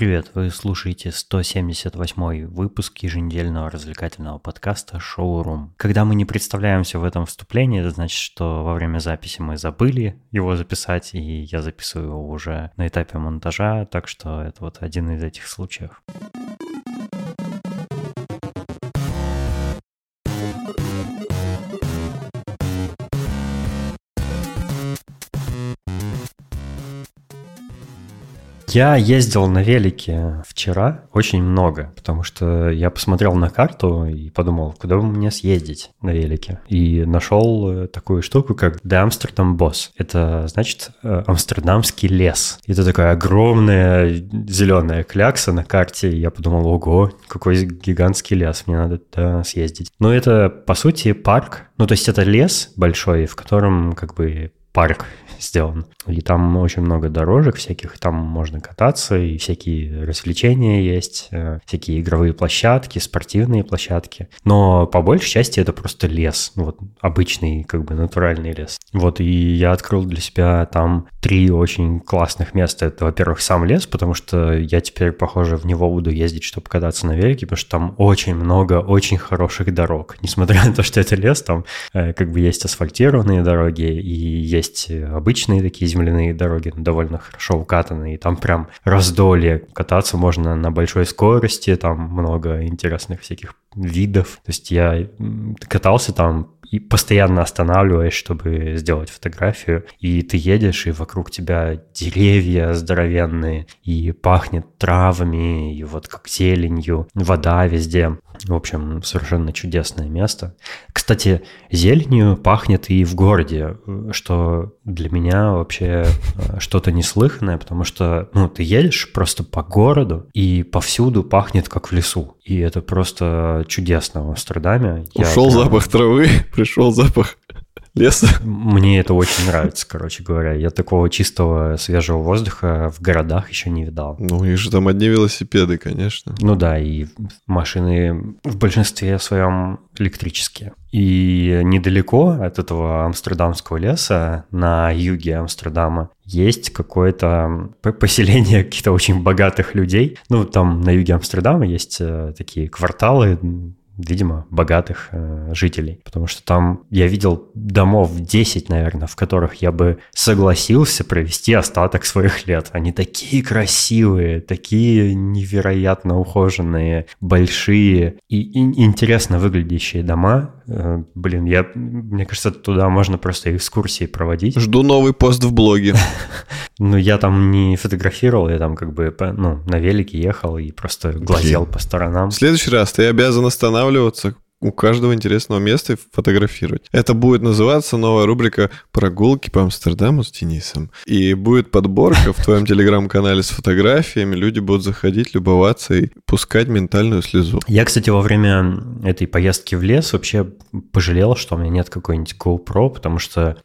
привет! Вы слушаете 178 выпуск еженедельного развлекательного подкаста «Шоурум». Когда мы не представляемся в этом вступлении, это значит, что во время записи мы забыли его записать, и я записываю его уже на этапе монтажа, так что это вот один из этих случаев. Я ездил на велике вчера очень много, потому что я посмотрел на карту и подумал, куда бы мне съездить на велике. И нашел э, такую штуку, как The Amsterdam Boss. Это значит э, амстердамский лес. Это такая огромная зеленая клякса на карте. И я подумал, ого, какой гигантский лес, мне надо туда съездить. Но это, по сути, парк. Ну, то есть это лес большой, в котором как бы парк сделан. И там очень много дорожек всяких, там можно кататься, и всякие развлечения есть, э, всякие игровые площадки, спортивные площадки. Но по большей части это просто лес, ну вот обычный, как бы натуральный лес. Вот, и я открыл для себя там три очень классных места. Это, во-первых, сам лес, потому что я теперь, похоже, в него буду ездить, чтобы кататься на велике, потому что там очень много очень хороших дорог. Несмотря на то, что это лес, там э, как бы есть асфальтированные дороги и есть обычные такие земляные дороги, довольно хорошо укатанные. И там прям раздолье. Кататься можно на большой скорости, там много интересных всяких видов. То есть я катался там и постоянно останавливаясь, чтобы сделать фотографию. И ты едешь, и вокруг тебя деревья здоровенные, и пахнет травами, и вот как зеленью, вода везде. В общем, совершенно чудесное место. Кстати, зеленью пахнет и в городе, что для меня вообще э, что-то неслыханное, потому что, ну, ты едешь просто по городу, и повсюду пахнет как в лесу. И это просто чудесно в Амстердаме. Ушел прям... запах травы, пришел запах леса. Мне это очень нравится, короче говоря. Я такого чистого свежего воздуха в городах еще не видал. Ну, и же там одни велосипеды, конечно. Ну да, и машины в большинстве своем электрические. И недалеко от этого амстердамского леса, на юге Амстердама, есть какое-то поселение каких-то очень богатых людей. Ну, там на юге Амстердама есть э, такие кварталы, видимо, богатых э, жителей. Потому что там я видел домов 10, наверное, в которых я бы согласился провести остаток своих лет. Они такие красивые, такие невероятно ухоженные, большие и, и интересно выглядящие дома. Э, блин, я, мне кажется, туда можно просто экскурсии проводить. Жду новый пост в блоге. Ну, я там не фотографировал, я там как бы ну, на велике ехал и просто глазел по сторонам. В следующий раз ты обязан останавливаться у каждого интересного места и фотографировать. Это будет называться новая рубрика «Прогулки по Амстердаму с Денисом». И будет подборка в твоем телеграм-канале с фотографиями. Люди будут заходить, любоваться и пускать ментальную слезу. Я, кстати, во время этой поездки в лес вообще пожалел, что у меня нет какой-нибудь GoPro, потому что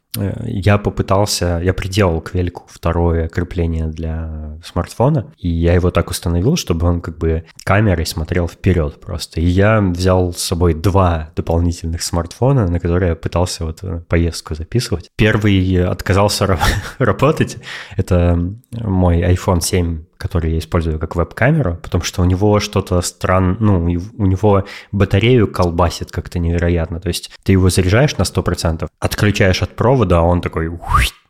я попытался, я приделал к велику второе крепление для смартфона, и я его так установил, чтобы он как бы камерой смотрел вперед просто. И я взял с собой два дополнительных смартфона, на которые я пытался вот э, поездку записывать. Первый отказался работать, это мой iPhone 7 который я использую как веб-камеру, потому что у него что-то странно, ну, у него батарею колбасит как-то невероятно. То есть ты его заряжаешь на 100%, отключаешь от провода, а он такой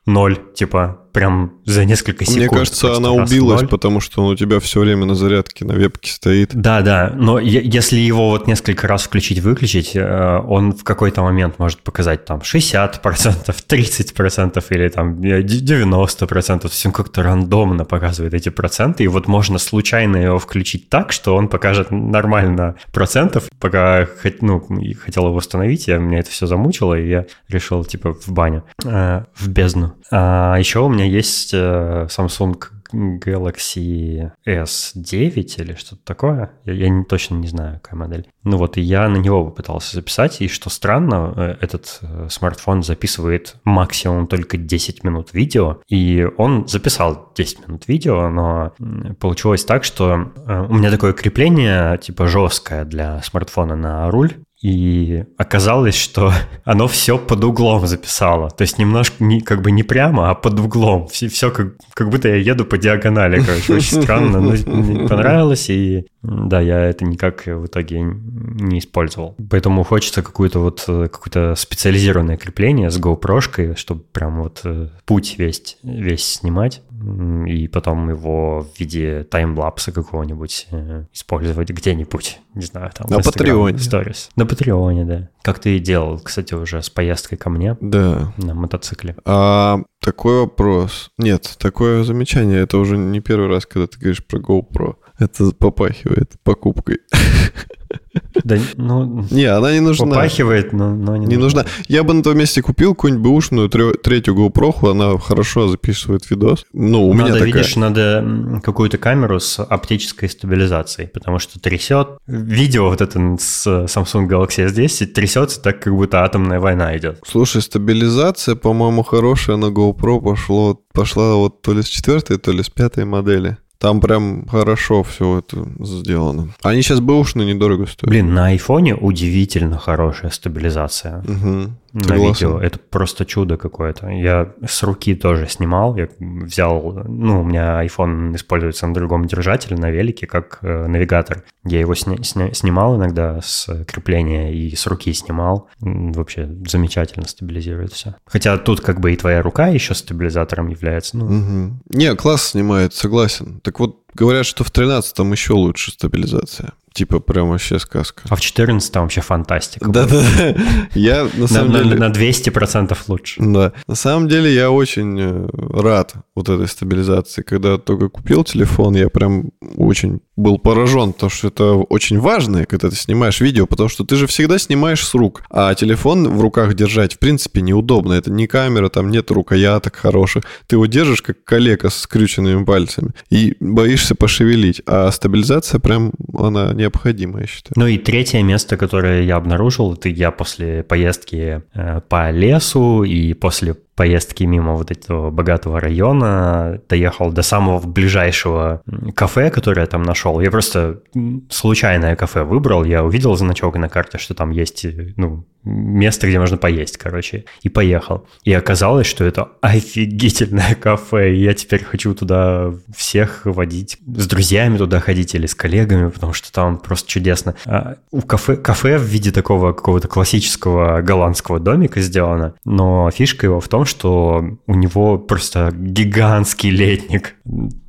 ноль, типа прям за несколько секунд. Мне кажется, она убилась, ноль. потому что он у тебя все время на зарядке, на вебке стоит. Да, да, но если его вот несколько раз включить-выключить, э, он в какой-то момент может показать там 60%, 30% или там 90%, то есть он как-то рандомно показывает эти проценты, и вот можно случайно его включить так, что он покажет нормально процентов, пока ну, хотел его установить, я, меня это все замучило, и я решил типа в баню, э, в бездну. А еще у меня есть э, Samsung Galaxy S9 или что-то такое. Я, я не, точно не знаю, какая модель. Ну вот, и я на него попытался записать, и что странно, э, этот э, смартфон записывает максимум только 10 минут видео, и он записал 10 минут видео, но получилось так, что у меня такое крепление, типа, жесткое для смартфона на руль, и оказалось, что оно все под углом записало. То есть немножко, не, как бы не прямо, а под углом. Все, все как, как будто я еду по диагонали, короче, очень странно. Но мне понравилось, и да, я это никак в итоге не использовал. Поэтому хочется какую-то вот какое-то специализированное крепление с GoPro, чтобы прям вот э, путь весь, весь снимать и потом его в виде таймлапса какого-нибудь э, использовать где-нибудь, не знаю, там на Патреоне. Stories. На Патреоне, да. Как ты и делал, кстати, уже с поездкой ко мне. Да. На мотоцикле. А такой вопрос. Нет, такое замечание. Это уже не первый раз, когда ты говоришь про GoPro. Это попахивает покупкой. Да, ну... Не, она не нужна. Попахивает, но, но не, не нужна. нужна. Я бы на том месте купил какую-нибудь бэушную третью GoPro, она хорошо записывает видос. Ну, у надо, меня такая... видишь, надо какую-то камеру с оптической стабилизацией, потому что трясет. Видео вот это с Samsung Galaxy S10 трясется так, как будто атомная война идет. Слушай, стабилизация, по-моему, хорошая на GoPro пошло, пошла вот то ли с четвертой, то ли с пятой модели. Там прям хорошо все это сделано. Они сейчас бэушные недорого стоят. Блин, на айфоне удивительно хорошая стабилизация. Угу на Согласен. видео. Это просто чудо какое-то. Я с руки тоже снимал. Я взял, ну, у меня iPhone используется на другом держателе, на велике, как э, навигатор. Я его сня- сня- снимал иногда с крепления и с руки снимал. Вообще замечательно стабилизирует все. Хотя тут как бы и твоя рука еще стабилизатором является. Ну. Угу. Не, класс снимает, согласен. Так вот, говорят, что в 13-м еще лучше стабилизация. Типа прям вообще сказка. А в 14 вообще фантастика. Да-да-да. Я на самом на, деле... На 200% лучше. Да. На самом деле я очень э, рад вот этой стабилизации. Когда только купил телефон, я прям очень был поражен, потому что это очень важно, когда ты снимаешь видео, потому что ты же всегда снимаешь с рук, а телефон в руках держать в принципе неудобно. Это не камера, там нет рукояток хороших. Ты его держишь как коллега с скрюченными пальцами и боишься пошевелить. А стабилизация прям, она не необходимо, я считаю. Ну и третье место, которое я обнаружил, это я после поездки э, по лесу и после поездки мимо вот этого богатого района, доехал до самого ближайшего кафе, которое там нашел. Я просто случайное кафе выбрал, я увидел значок на карте, что там есть ну, место, где можно поесть, короче, и поехал. И оказалось, что это офигительное кафе, и я теперь хочу туда всех водить, с друзьями туда ходить или с коллегами, потому что там просто чудесно. А у кафе, кафе в виде такого какого-то классического голландского домика сделано, но фишка его в том, что у него просто гигантский летник,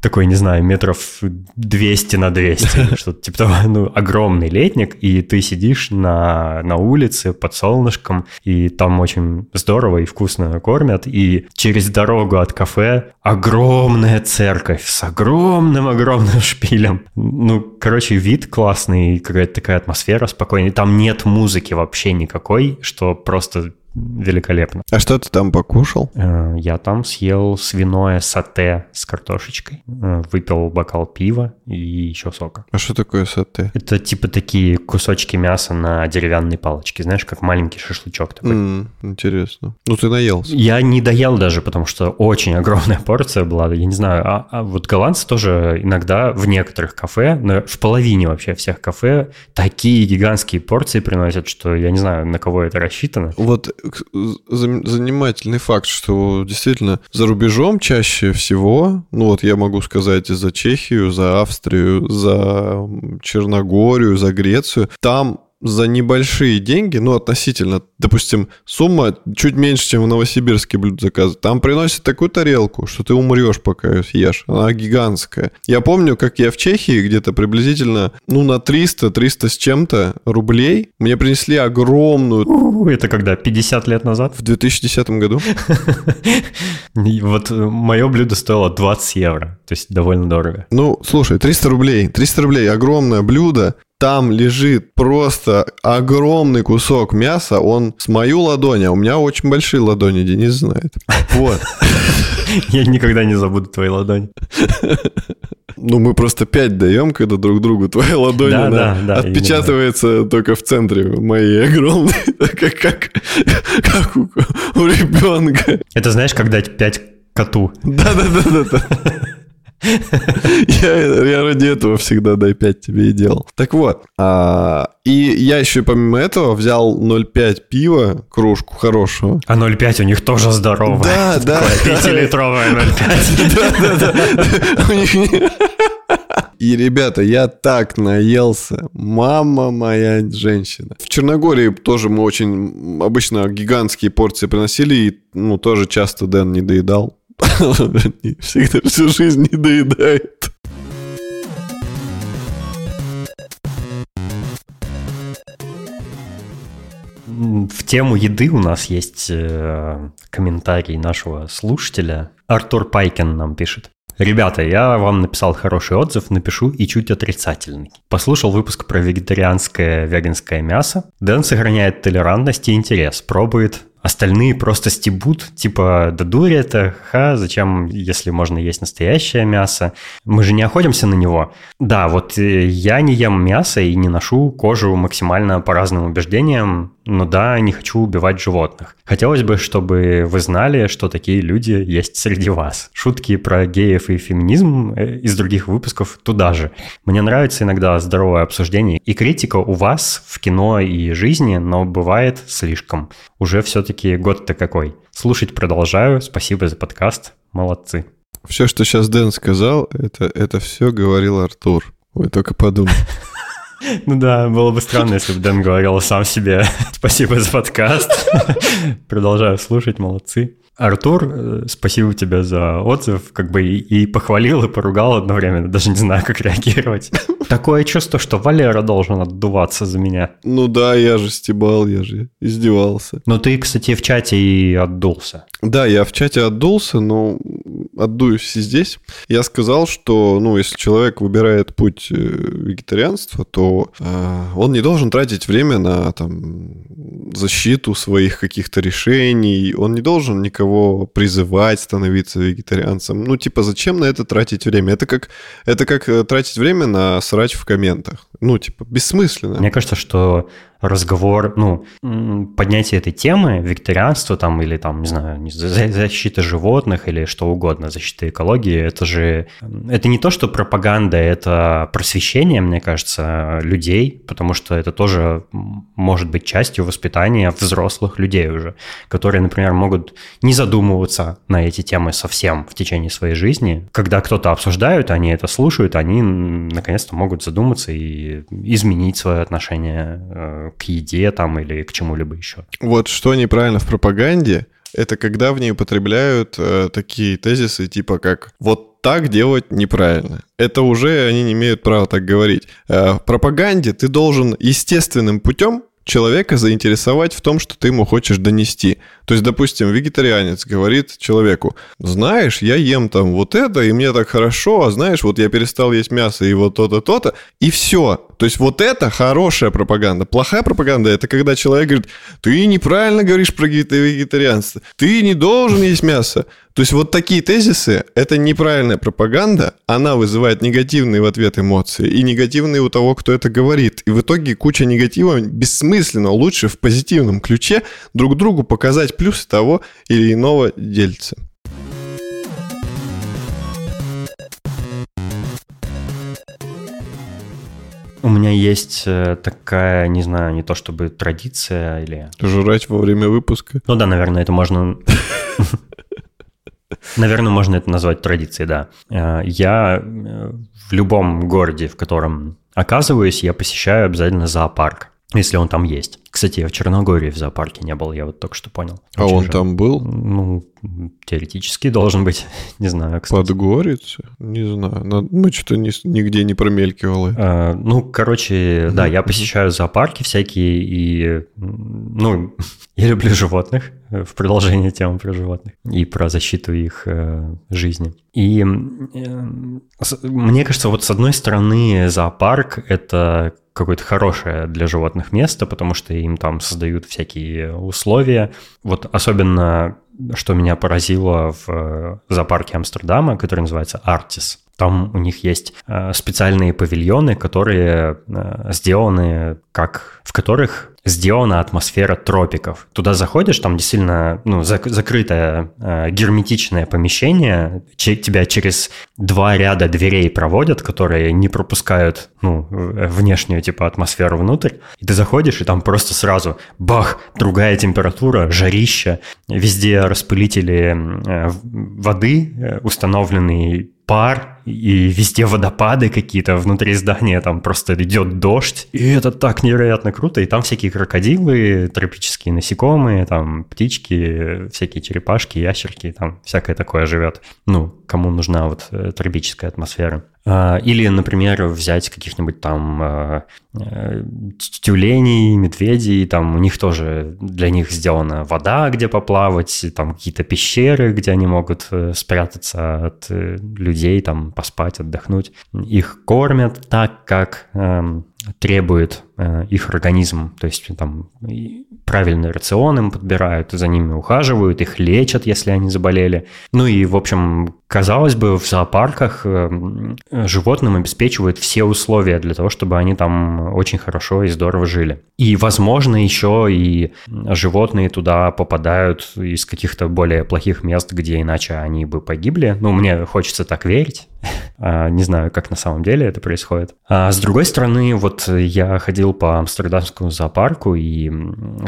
такой, не знаю, метров 200 на 200, что-то типа того, ну, огромный летник, и ты сидишь на, на улице под солнышком, и там очень здорово и вкусно кормят, и через дорогу от кафе огромная церковь с огромным-огромным шпилем. Ну, короче, вид классный, какая-то такая атмосфера спокойная. Там нет музыки вообще никакой, что просто великолепно. А что ты там покушал? Э, я там съел свиное сате с картошечкой, э, выпил бокал пива и еще сока. А что такое сате? Это типа такие кусочки мяса на деревянной палочке, знаешь, как маленький шашлычок такой. Mm, интересно. Ну ты наелся? Я не доел даже, потому что очень огромная порция была. Я не знаю, а, а вот голландцы тоже иногда в некоторых кафе, в половине вообще всех кафе, такие гигантские порции приносят, что я не знаю, на кого это рассчитано. Вот занимательный факт, что действительно за рубежом чаще всего, ну вот я могу сказать за Чехию, за Австрию, за Черногорию, за Грецию, там за небольшие деньги, ну, относительно, допустим, сумма чуть меньше, чем в Новосибирске блюд заказывать. Там приносят такую тарелку, что ты умрешь, пока ее съешь. Она гигантская. Я помню, как я в Чехии где-то приблизительно, ну, на 300, 300 с чем-то рублей мне принесли огромную... Это когда, 50 лет назад? В 2010 году. Вот мое блюдо стоило 20 евро, то есть довольно дорого. Ну, слушай, 300 рублей, 300 рублей, огромное блюдо, там лежит просто огромный кусок мяса, он с мою ладони, а у меня очень большие ладони, Денис знает. Вот. Я никогда не забуду твои ладони. Ну, мы просто пять даем, когда друг другу твоя ладонь да, да, да, отпечатывается именно. только в центре моей огромной, как, как, как у, у ребенка. Это знаешь, как дать пять коту. Да-да-да-да. Я, я ради этого всегда дай 5 тебе и делал. Так вот, а, и я еще помимо этого взял 0,5 пива, кружку хорошего. А 0,5 у них тоже здорово. Да, да. Пятилитровая 0,5. Да, да, да. У них не- И, ребята, я так наелся. Мама моя женщина. В Черногории тоже мы очень обычно гигантские порции приносили, и ну, тоже часто Дэн не доедал. Всегда всю жизнь не доедает. В тему еды у нас есть э, комментарий нашего слушателя. Артур Пайкин нам пишет. Ребята, я вам написал хороший отзыв, напишу и чуть отрицательный. Послушал выпуск про вегетарианское веганское мясо. Дэн сохраняет толерантность и интерес, пробует. Остальные просто стебут, типа, да дури это, ха, зачем, если можно есть настоящее мясо? Мы же не охотимся на него. Да, вот э, я не ем мясо и не ношу кожу максимально по разным убеждениям, но да, не хочу убивать животных. Хотелось бы, чтобы вы знали, что такие люди есть среди вас. Шутки про геев и феминизм э, из других выпусков туда же. Мне нравится иногда здоровое обсуждение и критика у вас в кино и жизни, но бывает слишком. Уже все-таки год-то какой. Слушать продолжаю. Спасибо за подкаст. Молодцы. Все, что сейчас Дэн сказал, это, это все говорил Артур. Вы только подумайте. Ну да, было бы странно, если бы Дэн говорил сам себе «Спасибо за подкаст». Продолжаю слушать, молодцы. Артур, э, спасибо тебе за отзыв, как бы и, и похвалил, и поругал одновременно, даже не знаю, как реагировать. Такое чувство, что Валера должен отдуваться за меня. Ну да, я же стебал, я же издевался. Но ты, кстати, в чате и отдулся. Да, я в чате отдулся, но отдуюсь и здесь. Я сказал, что, ну, если человек выбирает путь э, вегетарианства, то э, он не должен тратить время на там защиту своих каких-то решений, он не должен никого призывать становиться вегетарианцем. Ну, типа, зачем на это тратить время? Это как, это как э, тратить время на срач в комментах. Ну, типа, бессмысленно. Мне кажется, что разговор, ну, поднятие этой темы, вегетарианство там или там, не знаю, защита животных или что угодно, защита экологии, это же, это не то, что пропаганда, это просвещение, мне кажется, людей, потому что это тоже может быть частью воспитания взрослых людей уже, которые, например, могут не задумываться на эти темы совсем в течение своей жизни. Когда кто-то обсуждают, они это слушают, они наконец-то могут задуматься и изменить свое отношение э, к еде там или к чему-либо еще. Вот что неправильно в пропаганде, это когда в ней употребляют э, такие тезисы, типа как «вот так делать неправильно». Это уже они не имеют права так говорить. Э, в пропаганде ты должен естественным путем человека заинтересовать в том, что ты ему хочешь донести. То есть, допустим, вегетарианец говорит человеку, знаешь, я ем там вот это, и мне так хорошо, а знаешь, вот я перестал есть мясо, и вот то-то, то-то, и все. То есть вот это хорошая пропаганда. Плохая пропаганда – это когда человек говорит, ты неправильно говоришь про вегета- вегетарианство, ты не должен есть мясо. То есть вот такие тезисы – это неправильная пропаганда, она вызывает негативные в ответ эмоции и негативные у того, кто это говорит. И в итоге куча негатива бессмысленно. Лучше в позитивном ключе друг другу показать плюсы того или иного дельца. У меня есть э, такая, не знаю, не то чтобы традиция или... Жрать во время выпуска. Ну да, наверное, это можно... Наверное, можно это назвать традицией, да. Э, Я э, в любом городе, в котором оказываюсь, я посещаю обязательно зоопарк, если он там есть. Кстати, я в Черногории в зоопарке не был, я вот только что понял. А Очень он жаль. там был? Ну, теоретически должен быть. Не знаю, кстати. Подгорице? Не знаю. На- Мы что-то ни- нигде не промелькивало. Э, Ну, короче, да, я посещаю зоопарки всякие, и, ну, я люблю животных, в продолжение темы про животных, и про защиту их э, жизни. И э, мне кажется, вот с одной стороны, зоопарк – это какое-то хорошее для животных место, потому что им там создают всякие условия. Вот особенно, что меня поразило в э, зоопарке Амстердама, который называется Артис. Там у них есть э, специальные павильоны, которые э, сделаны как... в которых сделана атмосфера тропиков. Туда заходишь, там действительно ну, зак- закрытое э, герметичное помещение, Ч- тебя через два ряда дверей проводят, которые не пропускают ну, внешнюю типа атмосферу внутрь. И ты заходишь, и там просто сразу бах, другая температура, жарища, везде распылители э, воды э, установленные, пар, и везде водопады какие-то, внутри здания там просто идет дождь. И это так невероятно круто. И там всякие крокодилы, тропические насекомые, там птички, всякие черепашки, ящерки, там всякое такое живет. Ну, кому нужна вот э, тропическая атмосфера. А, или, например, взять каких-нибудь там а, э, тюленей, медведей, там у них тоже для них сделана вода, где поплавать, там какие-то пещеры, где они могут э, спрятаться от людей, там поспать, отдохнуть. Их кормят так, как эм, требует э, их организм, то есть там правильный рацион им подбирают, за ними ухаживают, их лечат, если они заболели. Ну и, в общем, казалось бы, в зоопарках э, животным обеспечивают все условия для того, чтобы они там очень хорошо и здорово жили. И, возможно, еще и животные туда попадают из каких-то более плохих мест, где иначе они бы погибли. Ну, мне хочется так верить. А, не знаю, как на самом деле это происходит. А с другой стороны, вот я ходил по Амстердамскому зоопарку и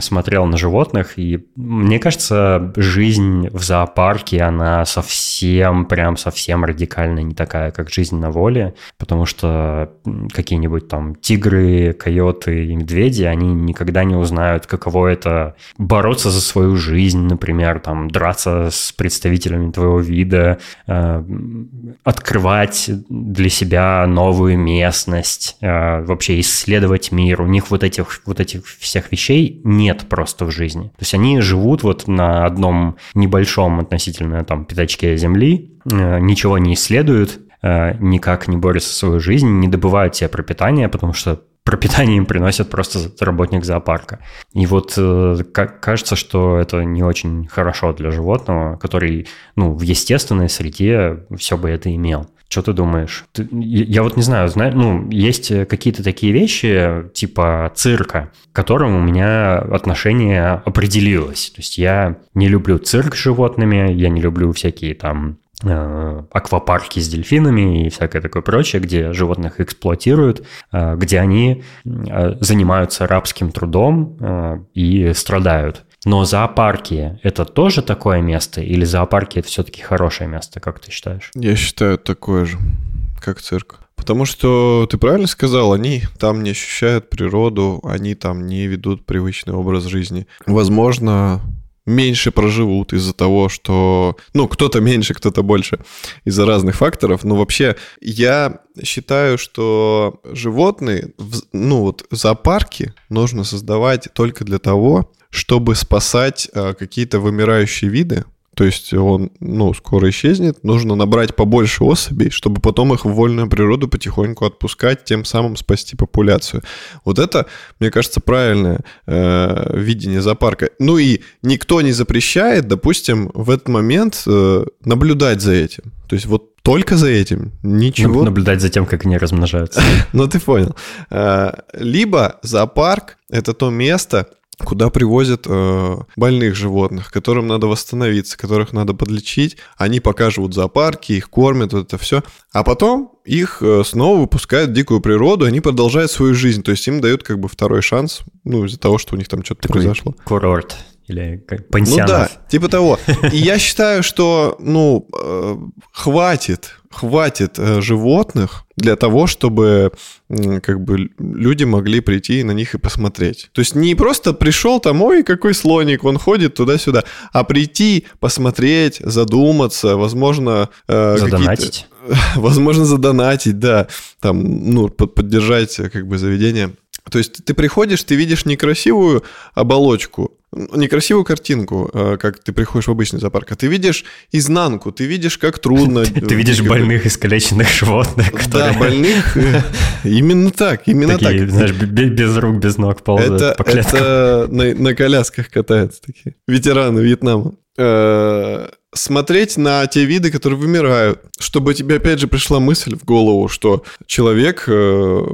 смотрел на животных, и мне кажется, жизнь в зоопарке, она совсем, прям совсем радикально не такая, как жизнь на воле, потому что какие-нибудь там тигры, койоты и медведи, они никогда не узнают, каково это бороться за свою жизнь, например, там драться с представителями твоего вида, э, открывать для себя новую местность, э, исследовать мир. У них вот этих, вот этих всех вещей нет просто в жизни. То есть они живут вот на одном небольшом относительно там пятачке земли, э, ничего не исследуют, э, никак не борются за свою жизнь, не добывают себе пропитание, потому что пропитание им приносит просто работник зоопарка. И вот э, кажется, что это не очень хорошо для животного, который ну, в естественной среде все бы это имел. Что ты думаешь? Ты, я вот не знаю, знаю, ну, есть какие-то такие вещи, типа цирка, к которым у меня отношение определилось. То есть я не люблю цирк с животными, я не люблю всякие там э, аквапарки с дельфинами и всякое такое прочее, где животных эксплуатируют, э, где они э, занимаются рабским трудом и страдают. Но зоопарки – это тоже такое место? Или зоопарки – это все-таки хорошее место, как ты считаешь? Я считаю, такое же, как цирк. Потому что ты правильно сказал, они там не ощущают природу, они там не ведут привычный образ жизни. Возможно, меньше проживут из-за того, что... Ну, кто-то меньше, кто-то больше из-за разных факторов. Но вообще я считаю, что животные, ну вот зоопарки нужно создавать только для того, чтобы спасать э, какие-то вымирающие виды, то есть он, ну, скоро исчезнет, нужно набрать побольше особей, чтобы потом их в вольную природу потихоньку отпускать, тем самым спасти популяцию. Вот это, мне кажется, правильное э, видение зоопарка. Ну и никто не запрещает, допустим, в этот момент э, наблюдать за этим. То есть вот только за этим, ничего. Наблюдать за тем, как они размножаются. Ну, ты понял. Э, либо зоопарк — это то место, куда привозят э, больных животных, которым надо восстановиться, которых надо подлечить. Они пока живут в зоопарке, их кормят, вот это все. А потом их э, снова выпускают в дикую природу, они продолжают свою жизнь. То есть им дают как бы второй шанс, ну, из-за того, что у них там что-то произошло. Курорт или как пансионат. Ну да, типа того. И я считаю, что, ну, э, хватит, хватит э, животных для того, чтобы как бы люди могли прийти на них и посмотреть. То есть не просто пришел там, ой, какой слоник, он ходит туда-сюда, а прийти, посмотреть, задуматься, возможно... Э, задонатить. Возможно, задонатить, да. Там, ну, поддержать как бы заведение. То есть ты приходишь, ты видишь некрасивую оболочку, некрасивую картинку, э, как ты приходишь в обычный зоопарк, а ты видишь изнанку, ты видишь, как трудно. Ты видишь больных, искалеченных животных, Да, больных. Э, именно так, именно так. знаешь, без рук, без ног ползают по Это на колясках катаются такие. Ветераны Вьетнама. Смотреть на те виды, которые вымирают, чтобы тебе опять же пришла мысль в голову, что человек э,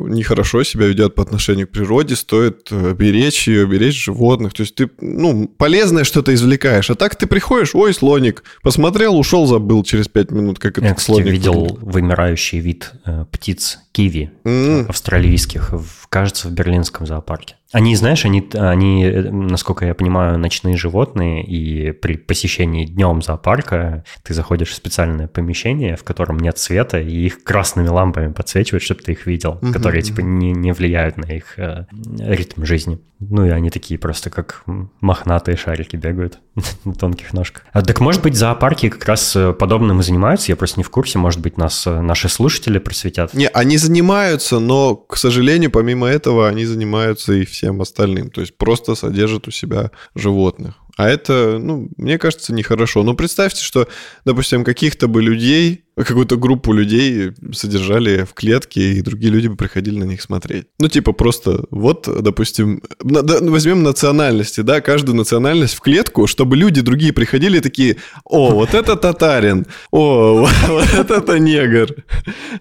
нехорошо себя ведет по отношению к природе, стоит э, беречь ее, беречь животных. То есть ты, ну, полезное что-то извлекаешь. А так ты приходишь, ой, слоник, посмотрел, ушел, забыл через пять минут, как Я, этот кстати, слоник. видел выглядит. вымирающий вид э, птиц киви М, австралийских, кажется, в берлинском зоопарке. Они, знаешь, они, они, насколько я понимаю, ночные животные, и при посещении днем зоопарка ты заходишь в специальное помещение, в котором нет света, и их красными лампами подсвечивают, чтобы ты их видел, Мгм, которые, типа, не, не влияют на их э, ритм жизни. Ну, и они такие просто как мохнатые шарики бегают на тонких ножках. А, так, может быть, зоопарки как раз э, подобным и занимаются, я просто не в курсе, может быть, нас э, наши слушатели просветят. Не, они занимаются, но, к сожалению, помимо этого, они занимаются и всем остальным. То есть просто содержат у себя животных. А это, ну, мне кажется, нехорошо. Но представьте, что, допустим, каких-то бы людей, какую-то группу людей содержали в клетке, и другие люди бы приходили на них смотреть. Ну, типа просто, вот, допустим, на- да, возьмем национальности, да, каждую национальность в клетку, чтобы люди другие приходили и такие, о, вот это татарин, о, вот это негр.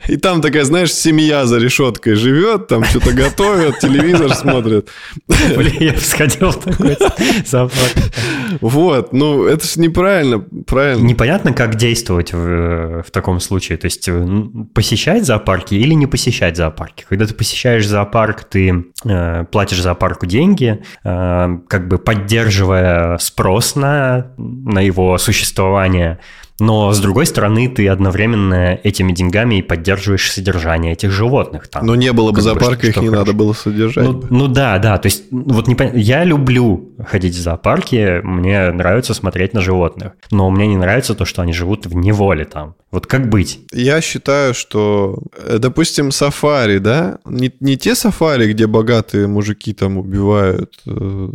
И там такая, знаешь, семья за решеткой живет, там что-то готовят, телевизор смотрят. Блин, я бы сходил в такой зоопарк. Вот, ну это же неправильно, правильно. Непонятно, как действовать в, в таком случае. То есть э, посещать зоопарки или не посещать зоопарки. Когда ты посещаешь зоопарк, ты э, платишь зоопарку деньги, э, как бы поддерживая спрос на, на его существование. Но, с другой стороны, ты одновременно этими деньгами и поддерживаешь содержание этих животных там. Но не было бы бы, зоопарка, что- их не хорошо. надо было содержать. Ну, бы. ну да, да, то есть ну, вот не пон- я люблю ходить в зоопарки, мне нравится смотреть на животных, но мне не нравится то, что они живут в неволе там. Вот как быть? Я считаю, что, э, допустим, сафари, да, не, не те сафари, где богатые мужики там убивают э,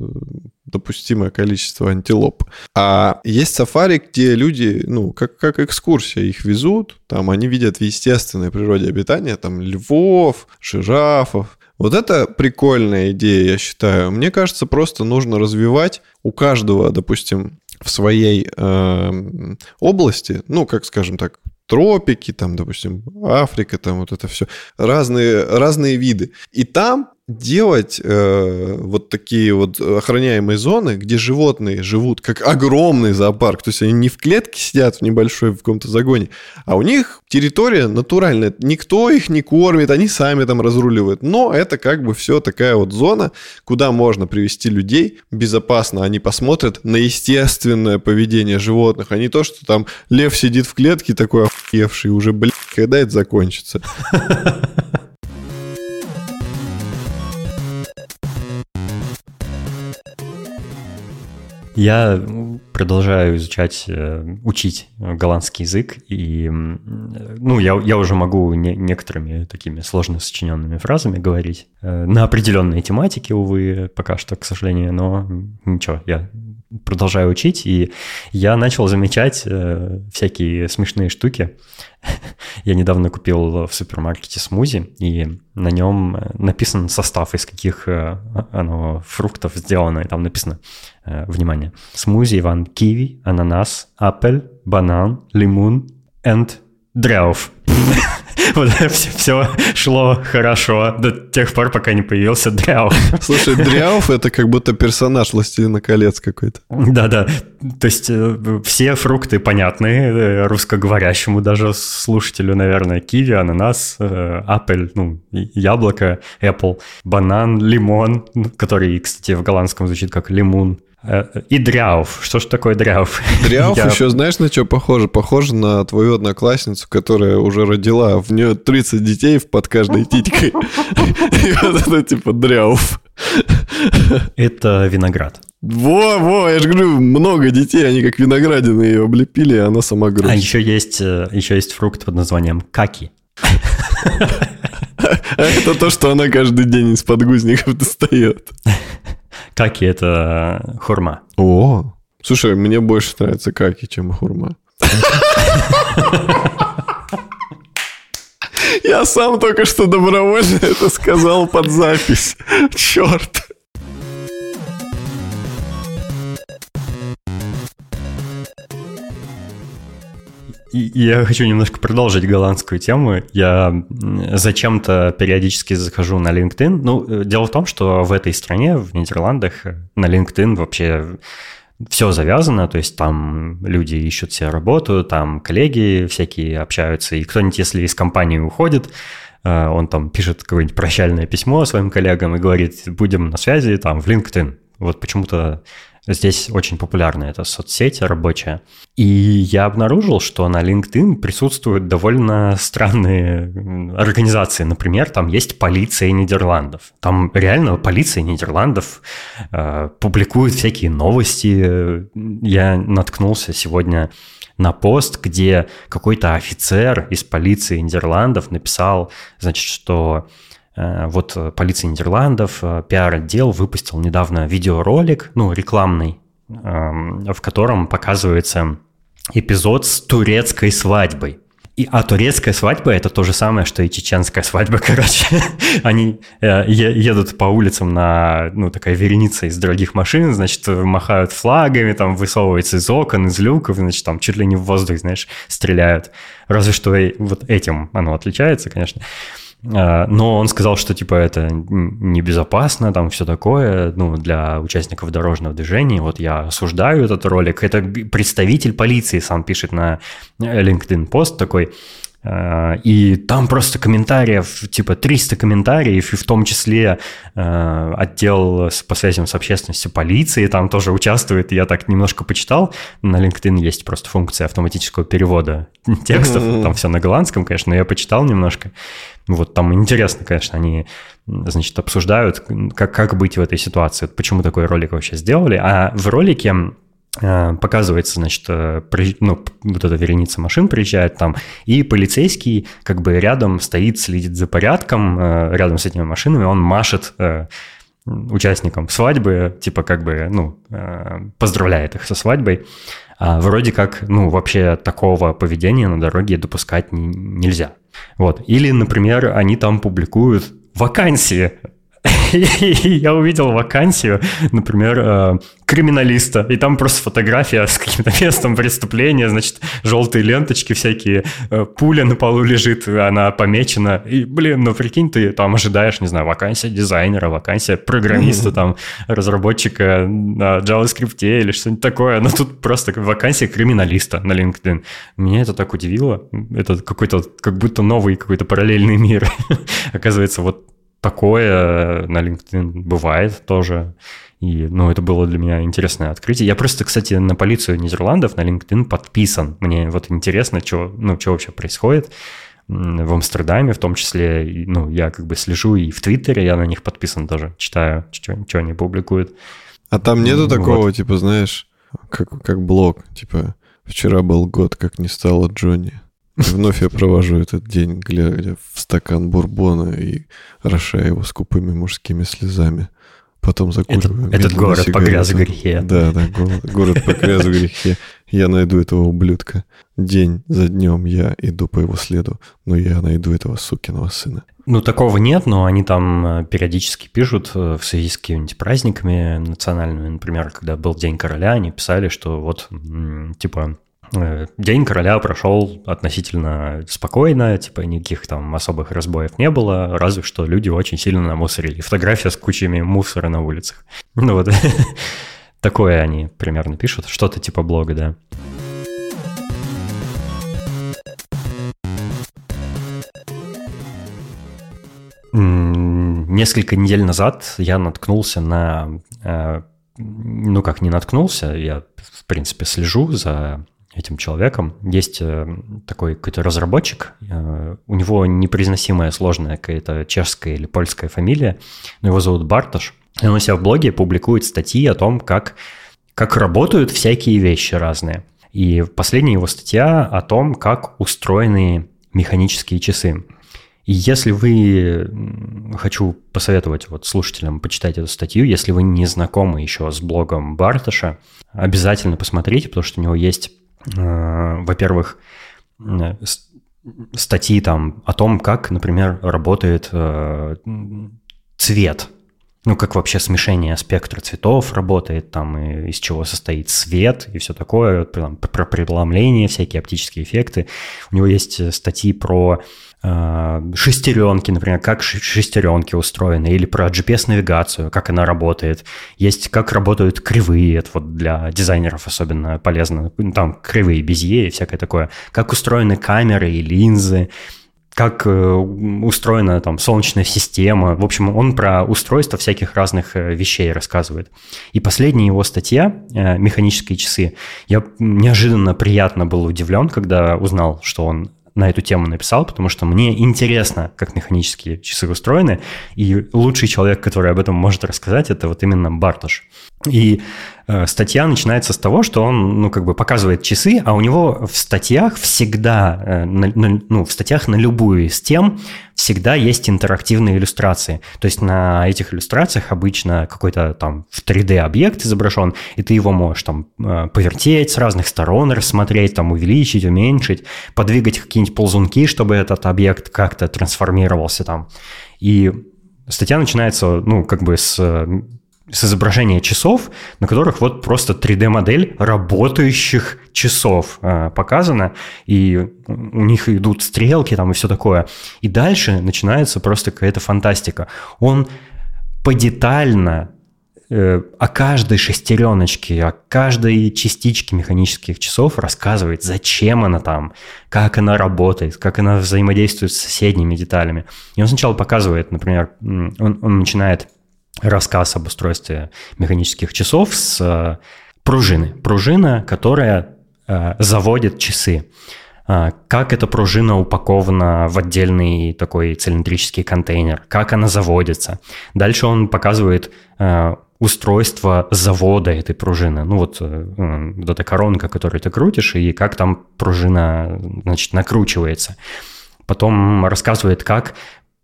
допустимое количество антилоп, а есть сафари, где люди, ну, как, как экскурсия, их везут, там они видят в естественной природе обитания, там львов, жирафов, вот это прикольная идея, я считаю. Мне кажется, просто нужно развивать у каждого, допустим, в своей эм, области, ну, как скажем так, тропики, там, допустим, Африка, там вот это все, разные, разные виды. И там делать э, вот такие вот охраняемые зоны, где животные живут как огромный зоопарк, то есть они не в клетке сидят в небольшой в каком-то загоне, а у них территория натуральная, никто их не кормит, они сами там разруливают, но это как бы все такая вот зона, куда можно привести людей безопасно, они посмотрят на естественное поведение животных, а не то, что там лев сидит в клетке такой охуевший, уже, блядь, когда это закончится? Я продолжаю изучать, э, учить голландский язык, и ну, я, я уже могу не- некоторыми такими сложно сочиненными фразами говорить э, на определенные тематики, увы, пока что, к сожалению, но ничего, я продолжаю учить, и я начал замечать э, всякие смешные штуки. Я недавно купил в супермаркете смузи, и на нем э, написан состав, из каких э, оно фруктов сделано, и там написано, э, внимание, смузи Иван киви, ананас, апель, банан, лимон and дряуф. Все, шло хорошо до тех пор, пока не появился дряуф. Слушай, Дряуф это как будто персонаж «Властелина колец» какой-то. Да-да, то есть э, все фрукты понятны э, русскоговорящему даже слушателю, наверное, киви, ананас, э, апель, ну, яблоко, apple, банан, лимон, ну, который, кстати, в голландском звучит как лимон, э, и дряуф. Что ж такое дряуф? Дряуф Я- еще знаешь на что похоже? Похоже на твою одноклассницу, которая уже родила. В нее 30 детей под каждой титькой. И вот это типа дряуф. Это виноград. Во-во, я же говорю, много детей, они как виноградины ее облепили, и она сама А грусть. еще есть, э, еще есть фрукт под названием каки. А это то, что она каждый день из подгузников достает. Каки – это хурма. О, слушай, мне больше нравится каки, чем хурма. Я сам только что добровольно это сказал под запись. Черт. Я хочу немножко продолжить голландскую тему. Я зачем-то периодически захожу на LinkedIn. Ну, э, дело в том, что в этой стране, в Нидерландах, на LinkedIn вообще все завязано, то есть там люди ищут себе работу, там коллеги всякие общаются, и кто-нибудь, если из компании уходит, э, он там пишет какое-нибудь прощальное письмо своим коллегам и говорит, будем на связи там в LinkedIn. Вот почему-то Здесь очень популярна эта соцсеть рабочая. И я обнаружил, что на LinkedIn присутствуют довольно странные организации. Например, там есть полиция Нидерландов. Там реально полиция Нидерландов э, публикует всякие новости. Я наткнулся сегодня на пост, где какой-то офицер из полиции Нидерландов написал, значит, что вот э, полиция Нидерландов, э, пиар-отдел выпустил недавно видеоролик, ну, рекламный, эм, в котором показывается эпизод с турецкой свадьбой. И, а турецкая свадьба это то же самое, что и чеченская свадьба, короче. Они э, едут по улицам на, ну, такая вереница из дорогих машин, значит, махают флагами, там, высовываются из окон, из люков, значит, там, чуть ли не в воздух, знаешь, стреляют. Разве что вот этим оно отличается, конечно. Но он сказал, что типа это небезопасно, там все такое, ну, для участников дорожного движения. Вот я осуждаю этот ролик. Это представитель полиции сам пишет на LinkedIn пост такой, а, и там просто комментариев, типа 300 комментариев, и в том числе э, отдел по связям с общественностью полиции там тоже участвует. Я так немножко почитал. На LinkedIn есть просто функция автоматического перевода текстов. Там все на голландском, конечно, но я почитал немножко. Вот там интересно, конечно, они, значит, обсуждают, как, как быть в этой ситуации, почему такой ролик вообще сделали. А в ролике Э, показывается, значит, э, ну, вот эта вереница машин приезжает там, и полицейский как бы рядом стоит, следит за порядком, э, рядом с этими машинами, он машет участникам свадьбы, типа как бы, ну, поздравляет их со свадьбой. А вроде как, ну, вообще такого поведения на дороге допускать нельзя. Вот. Или, например, они там публикуют вакансии я увидел вакансию, например, э, криминалиста, и там просто фотография с каким-то местом преступления, значит, желтые ленточки всякие, э, пуля на полу лежит, она помечена, и, блин, ну прикинь, ты там ожидаешь, не знаю, вакансия дизайнера, вакансия программиста, там, разработчика на JavaScript или что-нибудь такое, но тут просто вакансия криминалиста на LinkedIn. Меня это так удивило, это какой-то, как будто новый какой-то параллельный мир. Оказывается, вот такое на LinkedIn бывает тоже. И, ну, это было для меня интересное открытие. Я просто, кстати, на полицию Нидерландов на LinkedIn подписан. Мне вот интересно, что, ну, что вообще происходит в Амстердаме, в том числе, ну, я как бы слежу и в Твиттере, я на них подписан тоже, читаю, что, что они публикуют. А там нету вот. такого, типа, знаешь, как, как блог, типа, вчера был год, как не стало Джонни. Вновь я провожу этот день, глядя в стакан бурбона и рошая его скупыми мужскими слезами. Потом закуриваю. Этот, этот город сигарету. погряз в грехе. Да, да, город, город погряз в грехе. Я найду этого ублюдка. День за днем я иду по его следу, но я найду этого сукиного сына. Ну, такого нет, но они там э, периодически пишут э, в связи с какими-нибудь праздниками национальными. Например, когда был День короля, они писали, что вот, типа, день короля прошел относительно спокойно, типа никаких там особых разбоев не было, разве что люди очень сильно намусорили. Фотография с кучами мусора на улицах. Ну вот, такое они примерно пишут, что-то типа блога, да. Несколько недель назад я наткнулся на... Э, ну как, не наткнулся, я, в принципе, слежу за этим человеком. Есть э, такой какой-то разработчик, э, у него непроизносимая сложная какая-то чешская или польская фамилия, но его зовут Бартош. И он у себя в блоге публикует статьи о том, как, как работают всякие вещи разные. И последняя его статья о том, как устроены механические часы. И если вы, хочу посоветовать вот слушателям почитать эту статью, если вы не знакомы еще с блогом Бартоша, обязательно посмотрите, потому что у него есть во-первых, э, статьи там о том, как, например, работает э, цвет. ну, как вообще смешение спектра цветов работает, там, и из чего состоит свет и все такое, там, про преломление, всякие оптические эффекты. У него есть статьи про э, шестеренки, например, как шестеренки устроены, или про GPS-навигацию, как она работает. Есть как работают кривые, это вот для дизайнеров особенно полезно. Там кривые безье и всякое такое. Как устроены камеры и линзы, как э, устроена там солнечная система. В общем, он про устройство всяких разных э, вещей рассказывает. И последняя его статья э, «Механические часы». Я неожиданно приятно был удивлен, когда узнал, что он на эту тему написал, потому что мне интересно, как механические часы устроены, и лучший человек, который об этом может рассказать, это вот именно Бартош. И статья начинается с того, что он, ну, как бы показывает часы, а у него в статьях всегда, э, ну, в статьях на любую из тем всегда есть интерактивные иллюстрации. То есть на этих иллюстрациях обычно какой-то там в 3D-объект изображен, и ты его можешь там э, повертеть с разных сторон, рассмотреть, там увеличить, уменьшить, подвигать какие-нибудь ползунки, чтобы этот объект как-то трансформировался там. И статья начинается, ну, как бы с с изображения часов, на которых вот просто 3D-модель работающих часов э, показана, и у них идут стрелки там и все такое. И дальше начинается просто какая-то фантастика. Он подетально э, о каждой шестереночке, о каждой частичке механических часов рассказывает, зачем она там, как она работает, как она взаимодействует с соседними деталями. И он сначала показывает, например, он, он начинает рассказ об устройстве механических часов с э, пружины. Пружина, которая э, заводит часы. Э, как эта пружина упакована в отдельный такой цилиндрический контейнер, как она заводится. Дальше он показывает устройство завода этой пружины. Ну вот, вот эта коронка, которую ты крутишь, и как там пружина, значит, накручивается. Потом рассказывает, как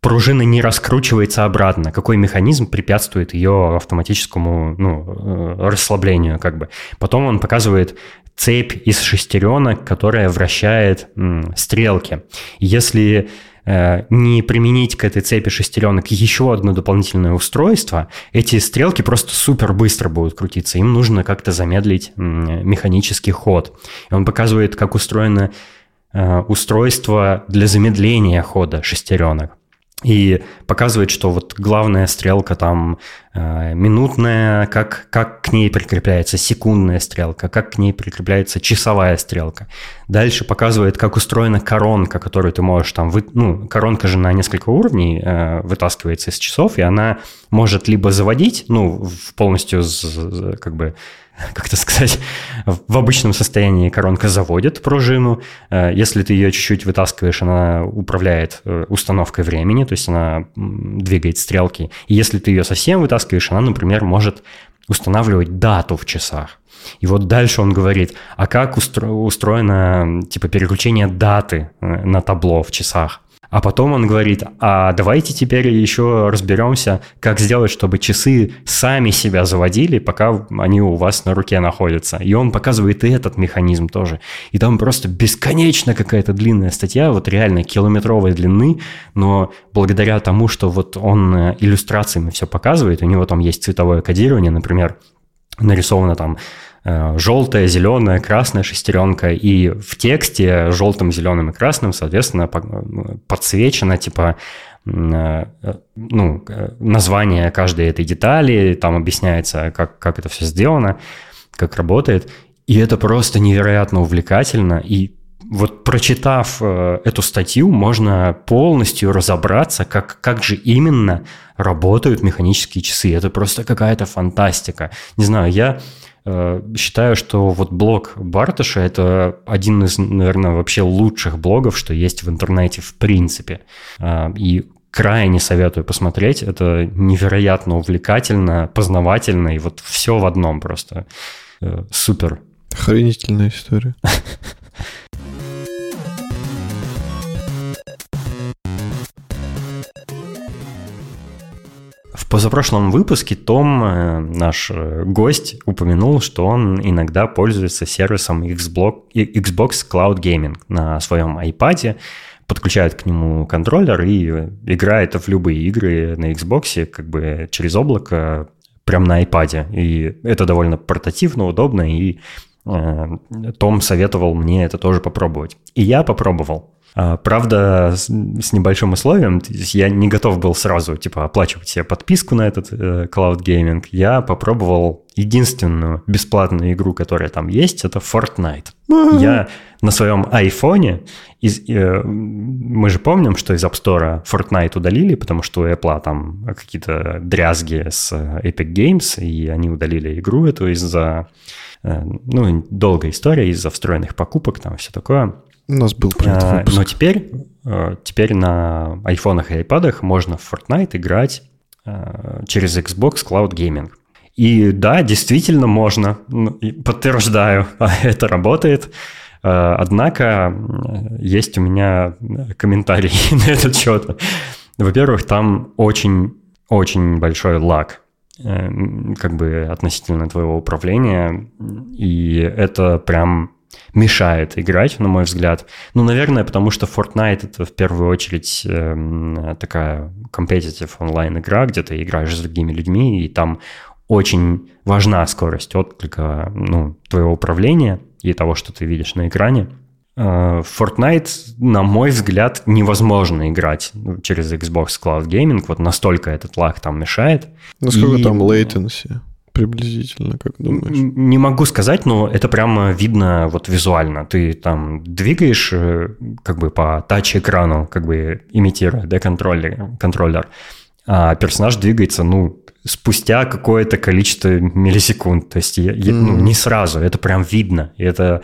пружина не раскручивается обратно, какой механизм препятствует ее автоматическому ну, э, расслаблению как бы. Потом он показывает цепь из шестеренок, которая вращает м, стрелки. Если э, не применить к этой цепи шестеренок еще одно дополнительное устройство, эти стрелки просто супер быстро будут крутиться. Им нужно как-то замедлить м, механический ход. И он показывает, как устроено э, устройство для замедления хода шестеренок и показывает, что вот главная стрелка там э, минутная, как, как к ней прикрепляется секундная стрелка, как к ней прикрепляется часовая стрелка. Дальше показывает, как устроена коронка, которую ты можешь там... Вы, ну, коронка же на несколько уровней э, вытаскивается из часов, и она может либо заводить, ну, в полностью как бы как это сказать, в обычном состоянии коронка заводит пружину. Э, если ты ее чуть-чуть вытаскиваешь, она управляет э, установкой времени, то есть она двигает стрелки. И если ты ее совсем вытаскиваешь, она, например, может устанавливать дату в часах. И вот дальше он говорит, а как устро- устроено типа переключение даты э, на табло в часах? А потом он говорит, а давайте теперь еще разберемся, как сделать, чтобы часы сами себя заводили, пока они у вас на руке находятся. И он показывает и этот механизм тоже. И там просто бесконечно какая-то длинная статья, вот реально километровой длины, но благодаря тому, что вот он э, иллюстрациями все показывает, у него там есть цветовое кодирование, например, нарисовано там желтая, зеленая, красная шестеренка, и в тексте желтым, зеленым и красным, соответственно, подсвечено, типа, э, ну, название каждой этой детали, там объясняется, как, как это все сделано, как работает. И это просто невероятно увлекательно. И вот прочитав э, эту статью, можно полностью разобраться, как, как же именно работают механические часы. Это просто какая-то фантастика. Не знаю, я Э, считаю, что вот блог Бартыша – это один из, наверное, вообще лучших блогов, что есть в интернете в принципе. Э, и крайне советую посмотреть. Это невероятно увлекательно, познавательно, и вот все в одном просто. Э, супер. Охренительная история. В позапрошлом выпуске Том, э, наш э, гость, упомянул, что он иногда пользуется сервисом Xbox, Cloud Gaming на своем iPad. подключает к нему контроллер и играет в любые игры на Xbox как бы через облако прям на iPad. И это довольно портативно, удобно, и э, Том советовал мне это тоже попробовать. И я попробовал. А, правда, с, небольшим условием, я не готов был сразу типа оплачивать себе подписку на этот э, Cloud Gaming. Я попробовал единственную бесплатную игру, которая там есть, это Fortnite. Я на своем айфоне, из, э, мы же помним, что из App Store Fortnite удалили, потому что у Apple там какие-то дрязги с Epic Games, и они удалили игру эту из-за, э, ну, долгая история, из-за встроенных покупок, там все такое. У нас был про это выпуск. Но теперь, э, теперь на айфонах и айпадах можно в Fortnite играть э, через Xbox Cloud Gaming. И да, действительно можно. Ну, подтверждаю, это работает. Э, однако есть у меня комментарии на этот счет. Во-первых, там очень-очень большой лаг как бы относительно твоего управления, и это прям мешает играть, на мой взгляд. Ну, наверное, потому что Fortnite это в первую очередь э, такая competitive онлайн игра, где ты играешь с другими людьми, и там очень важна скорость отклика ну, твоего управления и того, что ты видишь на экране. Э, Fortnite, на мой взгляд, невозможно играть через Xbox Cloud Gaming, вот настолько этот лаг там мешает. Насколько и... там latency? Приблизительно, как думаешь? Не могу сказать, но это прямо видно вот визуально. Ты там двигаешь э, как бы по тач-экрану, как бы имитируя, да, контроллер, контроллер. А персонаж двигается, ну, спустя какое-то количество миллисекунд. То есть, mm. ну, не сразу, это прям видно. И это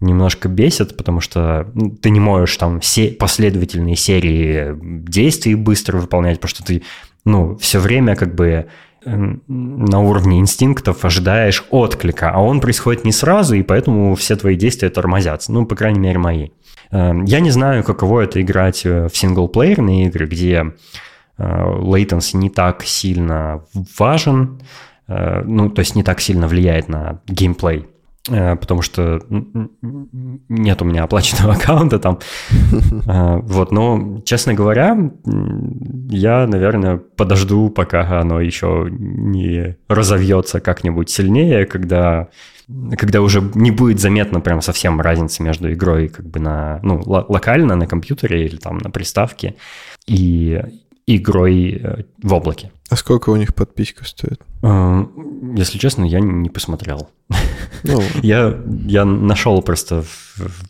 немножко бесит, потому что ну, ты не можешь там все последовательные серии действий быстро выполнять, потому что ты, ну, все время как бы на уровне инстинктов ожидаешь отклика, а он происходит не сразу, и поэтому все твои действия тормозятся. Ну, по крайней мере, мои. Эм, я не знаю, каково это играть э, в синглплеерные игры, где э, не так сильно важен, э, ну, то есть не так сильно влияет на геймплей. Э, потому что нет у меня оплаченного аккаунта там. Э, вот, но, честно говоря, я, наверное, подожду, пока оно еще не разовьется как-нибудь сильнее, когда когда уже не будет заметно прям совсем разницы между игрой как бы на, ну, локально на компьютере или там на приставке и игрой э, в облаке. А сколько у них подписка стоит? Если честно, я не посмотрел. Ну. я, я нашел просто,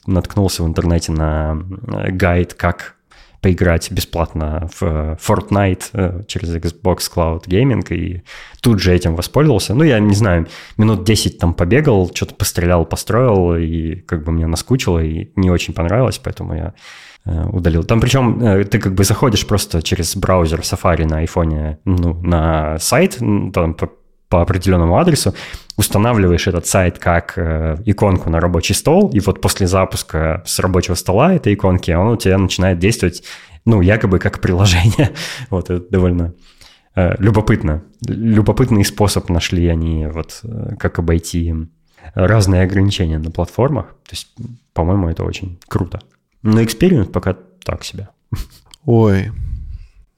наткнулся в интернете на э, гайд, как поиграть бесплатно в э, Fortnite через Xbox Cloud Gaming, и тут же этим воспользовался. Ну, я не знаю, минут 10 там побегал, что-то пострелял, построил, и как бы мне наскучило, и не очень понравилось, поэтому я удалил. Там причем ты как бы заходишь просто через браузер Safari на айфоне ну, на сайт, там по определенному адресу, устанавливаешь этот сайт как э, иконку на рабочий стол, и вот после запуска с рабочего стола этой иконки он у тебя начинает действовать, ну, якобы как приложение. вот это довольно э, любопытно. Любопытный способ нашли они, вот э, как обойти разные ограничения на платформах. То есть, по-моему, это очень круто. Но эксперимент пока так себе. Ой,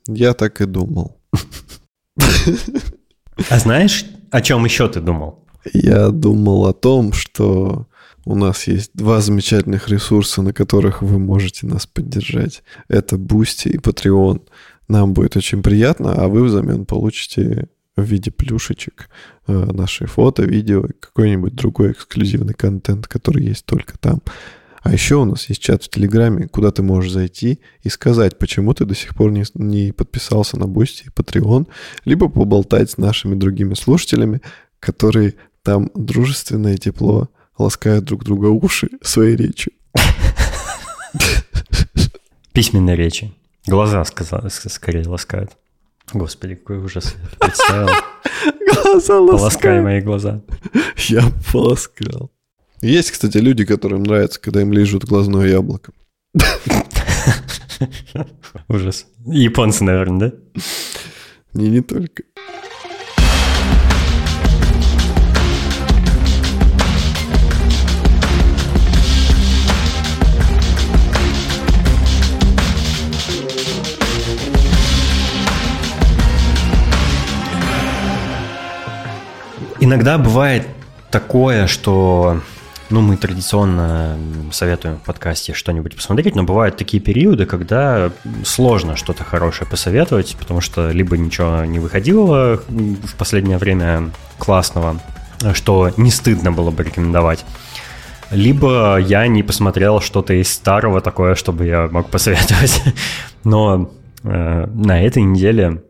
я так и думал. А знаешь, о чем еще ты думал? Я думал о том, что у нас есть два замечательных ресурса, на которых вы можете нас поддержать. Это Boosty и Patreon. Нам будет очень приятно, а вы взамен получите в виде плюшечек э, наши фото, видео и какой-нибудь другой эксклюзивный контент, который есть только там. А еще у нас есть чат в Телеграме, куда ты можешь зайти и сказать, почему ты до сих пор не, не подписался на Boosty и Patreon, либо поболтать с нашими другими слушателями, которые там дружественно и тепло ласкают друг друга уши своей речью. Письменной речи. Глаза сказал, скорее ласкают. Господи, какой ужас. Представил. Глаза ласкают. Полоскай мои глаза. Я полоскал. Есть, кстати, люди, которым нравится, когда им лежат глазное яблоко. Ужас. Японцы, наверное, да? Не, не только. Иногда бывает такое, что ну, мы традиционно советуем в подкасте что-нибудь посмотреть, но бывают такие периоды, когда сложно что-то хорошее посоветовать, потому что либо ничего не выходило в последнее время классного, что не стыдно было бы рекомендовать, либо я не посмотрел что-то из старого такое, чтобы я мог посоветовать. Но э, на этой неделе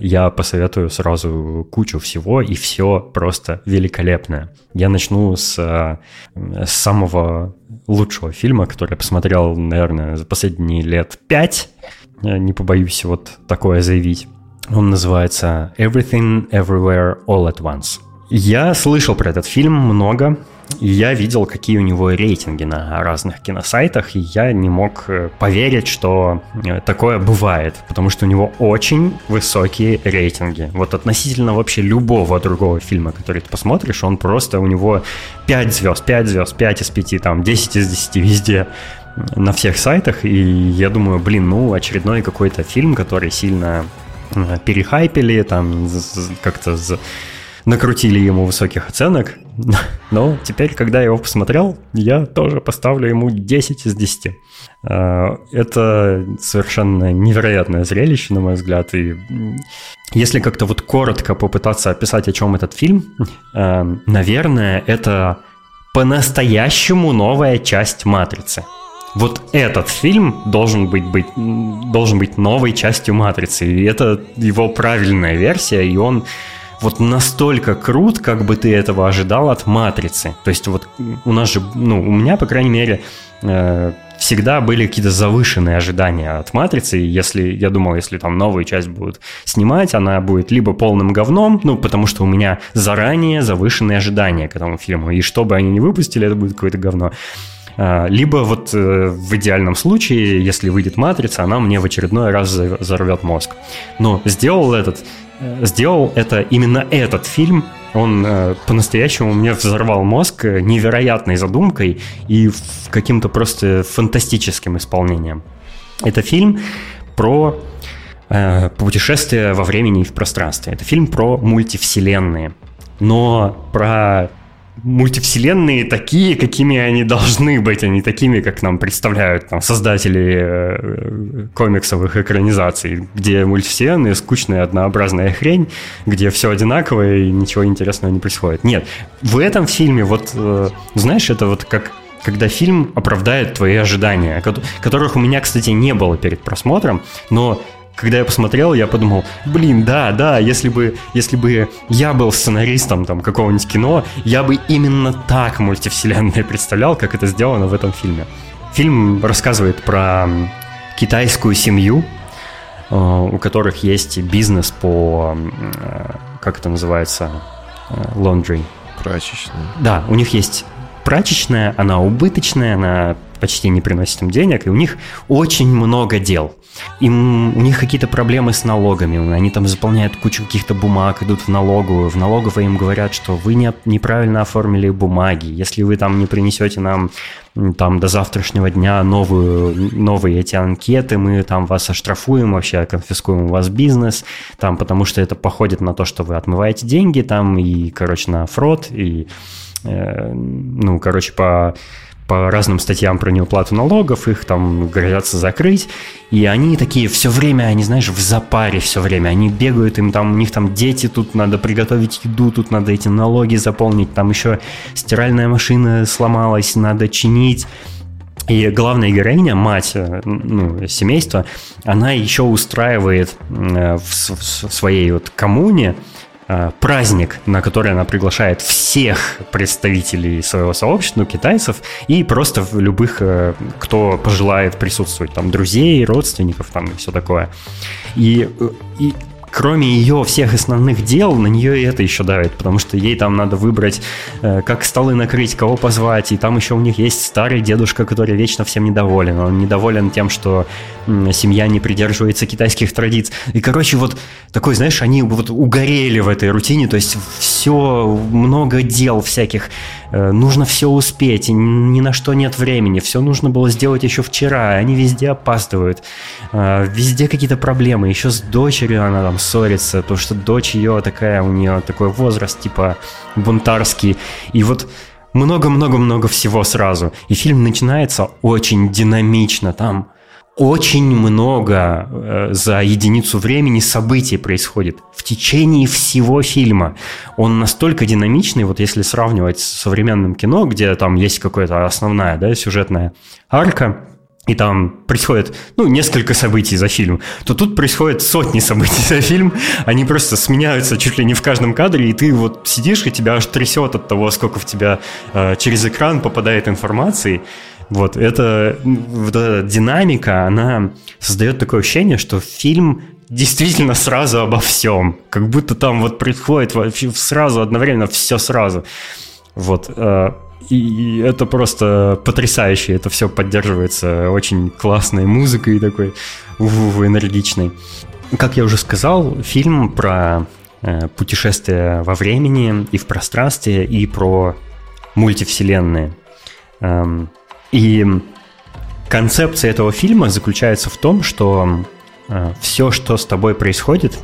я посоветую сразу кучу всего, и все просто великолепное. Я начну с, э, с самого лучшего фильма, который я посмотрел, наверное, за последние лет пять. Не побоюсь вот такое заявить. Он называется Everything Everywhere All at Once. Я слышал про этот фильм много, я видел, какие у него рейтинги на разных киносайтах, и я не мог э, поверить, что э, такое бывает, потому что у него очень высокие рейтинги. Вот относительно вообще любого другого фильма, который ты посмотришь, он просто у него 5 звезд, 5 звезд, 5 из 5, там 10 из 10 везде на всех сайтах, и я думаю, блин, ну, очередной какой-то фильм, который сильно э, перехайпили, там как-то накрутили ему высоких оценок. Но теперь, когда я его посмотрел, я тоже поставлю ему 10 из 10. А, это совершенно невероятное зрелище, на мой взгляд. И если как-то вот коротко попытаться описать, о чем этот фильм, а, наверное, это по-настоящему новая часть «Матрицы». Вот этот фильм должен быть, быть, должен быть новой частью «Матрицы». И это его правильная версия, и он вот настолько крут, как бы ты этого ожидал от «Матрицы». То есть вот у нас же, ну, у меня, по крайней мере, э, всегда были какие-то завышенные ожидания от «Матрицы». Если, я думал, если там новую часть будут снимать, она будет либо полным говном, ну, потому что у меня заранее завышенные ожидания к этому фильму. И что бы они ни выпустили, это будет какое-то говно. А, либо вот э, в идеальном случае, если выйдет «Матрица», она мне в очередной раз взорвет мозг. Но сделал этот сделал это именно этот фильм. Он э, по-настоящему мне взорвал мозг э, невероятной задумкой и каким-то просто фантастическим исполнением. Это фильм про э, путешествие во времени и в пространстве. Это фильм про мультивселенные. Но про мультивселенные такие, какими они должны быть, а не такими, как нам представляют там, создатели э, комиксовых экранизаций, где мультивселенные скучная однообразная хрень, где все одинаковое и ничего интересного не происходит. Нет, в этом фильме вот, э, знаешь, это вот как когда фильм оправдает твои ожидания, которых у меня, кстати, не было перед просмотром, но когда я посмотрел, я подумал, блин, да, да, если бы, если бы я был сценаристом там какого-нибудь кино, я бы именно так мультивселенные представлял, как это сделано в этом фильме. Фильм рассказывает про китайскую семью, э, у которых есть бизнес по, э, как это называется, э, laundry. Прачечная. Да, у них есть прачечная, она убыточная, она почти не приносит им денег, и у них очень много дел. Им, у них какие-то проблемы с налогами, они там заполняют кучу каких-то бумаг, идут в налоговую, в налоговой им говорят, что вы не, неправильно оформили бумаги, если вы там не принесете нам там до завтрашнего дня новую, новые эти анкеты, мы там вас оштрафуем, вообще конфискуем у вас бизнес, там, потому что это походит на то, что вы отмываете деньги там, и, короче, на фрод, и, ну, короче, по по разным статьям про неуплату налогов, их там грозятся закрыть, и они такие все время, они, знаешь, в запаре все время, они бегают, им там, у них там дети, тут надо приготовить еду, тут надо эти налоги заполнить, там еще стиральная машина сломалась, надо чинить, и главная героиня, мать ну, семейства, она еще устраивает э, в, своей вот коммуне Э, праздник, на который она приглашает всех представителей своего сообщества, ну, китайцев, и просто любых, э, кто пожелает присутствовать, там, друзей, родственников, там, и все такое. И, э, и кроме ее всех основных дел, на нее и это еще давит, потому что ей там надо выбрать, э, как столы накрыть, кого позвать, и там еще у них есть старый дедушка, который вечно всем недоволен. Он недоволен тем, что семья не придерживается китайских традиций. И, короче, вот такой, знаешь, они вот угорели в этой рутине, то есть все много дел всяких, э, нужно все успеть, ни на что нет времени, все нужно было сделать еще вчера, они везде опаздывают, э, везде какие-то проблемы, еще с дочерью она там ссорится, то что дочь ее такая, у нее такой возраст типа бунтарский, и вот много-много-много всего сразу. И фильм начинается очень динамично, там очень много э, за единицу времени событий происходит в течение всего фильма. Он настолько динамичный, вот если сравнивать с современным кино, где там есть какая-то основная да, сюжетная арка, и там происходит, ну, несколько событий за фильм, то тут происходит сотни событий за фильм, они просто сменяются чуть ли не в каждом кадре, и ты вот сидишь, и тебя аж трясет от того, сколько в тебя э, через экран попадает информации, вот, это, вот эта динамика, она создает такое ощущение, что фильм действительно сразу обо всем. Как будто там вот происходит сразу, одновременно все сразу. Вот. Э, и это просто потрясающе. Это все поддерживается очень классной музыкой такой энергичной. Как я уже сказал, фильм про э, путешествие во времени и в пространстве, и про мультивселенные. И концепция этого фильма заключается в том, что э, все, что с тобой происходит,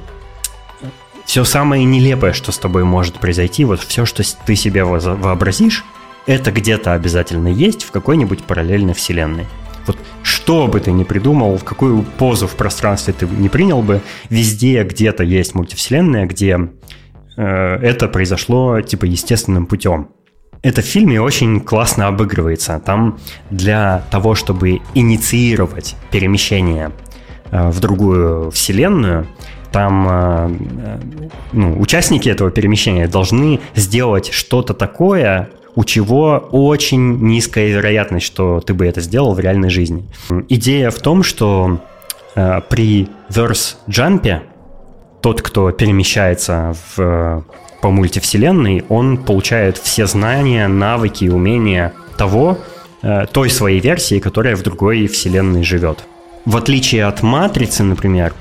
все самое нелепое, что с тобой может произойти, вот все, что ты себе вообразишь, это где-то обязательно есть в какой-нибудь параллельной вселенной. Вот что бы ты ни придумал, какую позу в пространстве ты не принял бы, везде где-то есть мультивселенная, где э, это произошло типа естественным путем это в фильме очень классно обыгрывается. Там для того, чтобы инициировать перемещение э, в другую вселенную, там э, э, ну, участники этого перемещения должны сделать что-то такое, у чего очень низкая вероятность, что ты бы это сделал в реальной жизни. Идея в том, что при verse джампе тот, кто перемещается в по мультивселенной, он получает все знания, навыки умения того, э, той своей версии, которая в другой вселенной живет. В отличие от «Матрицы», например,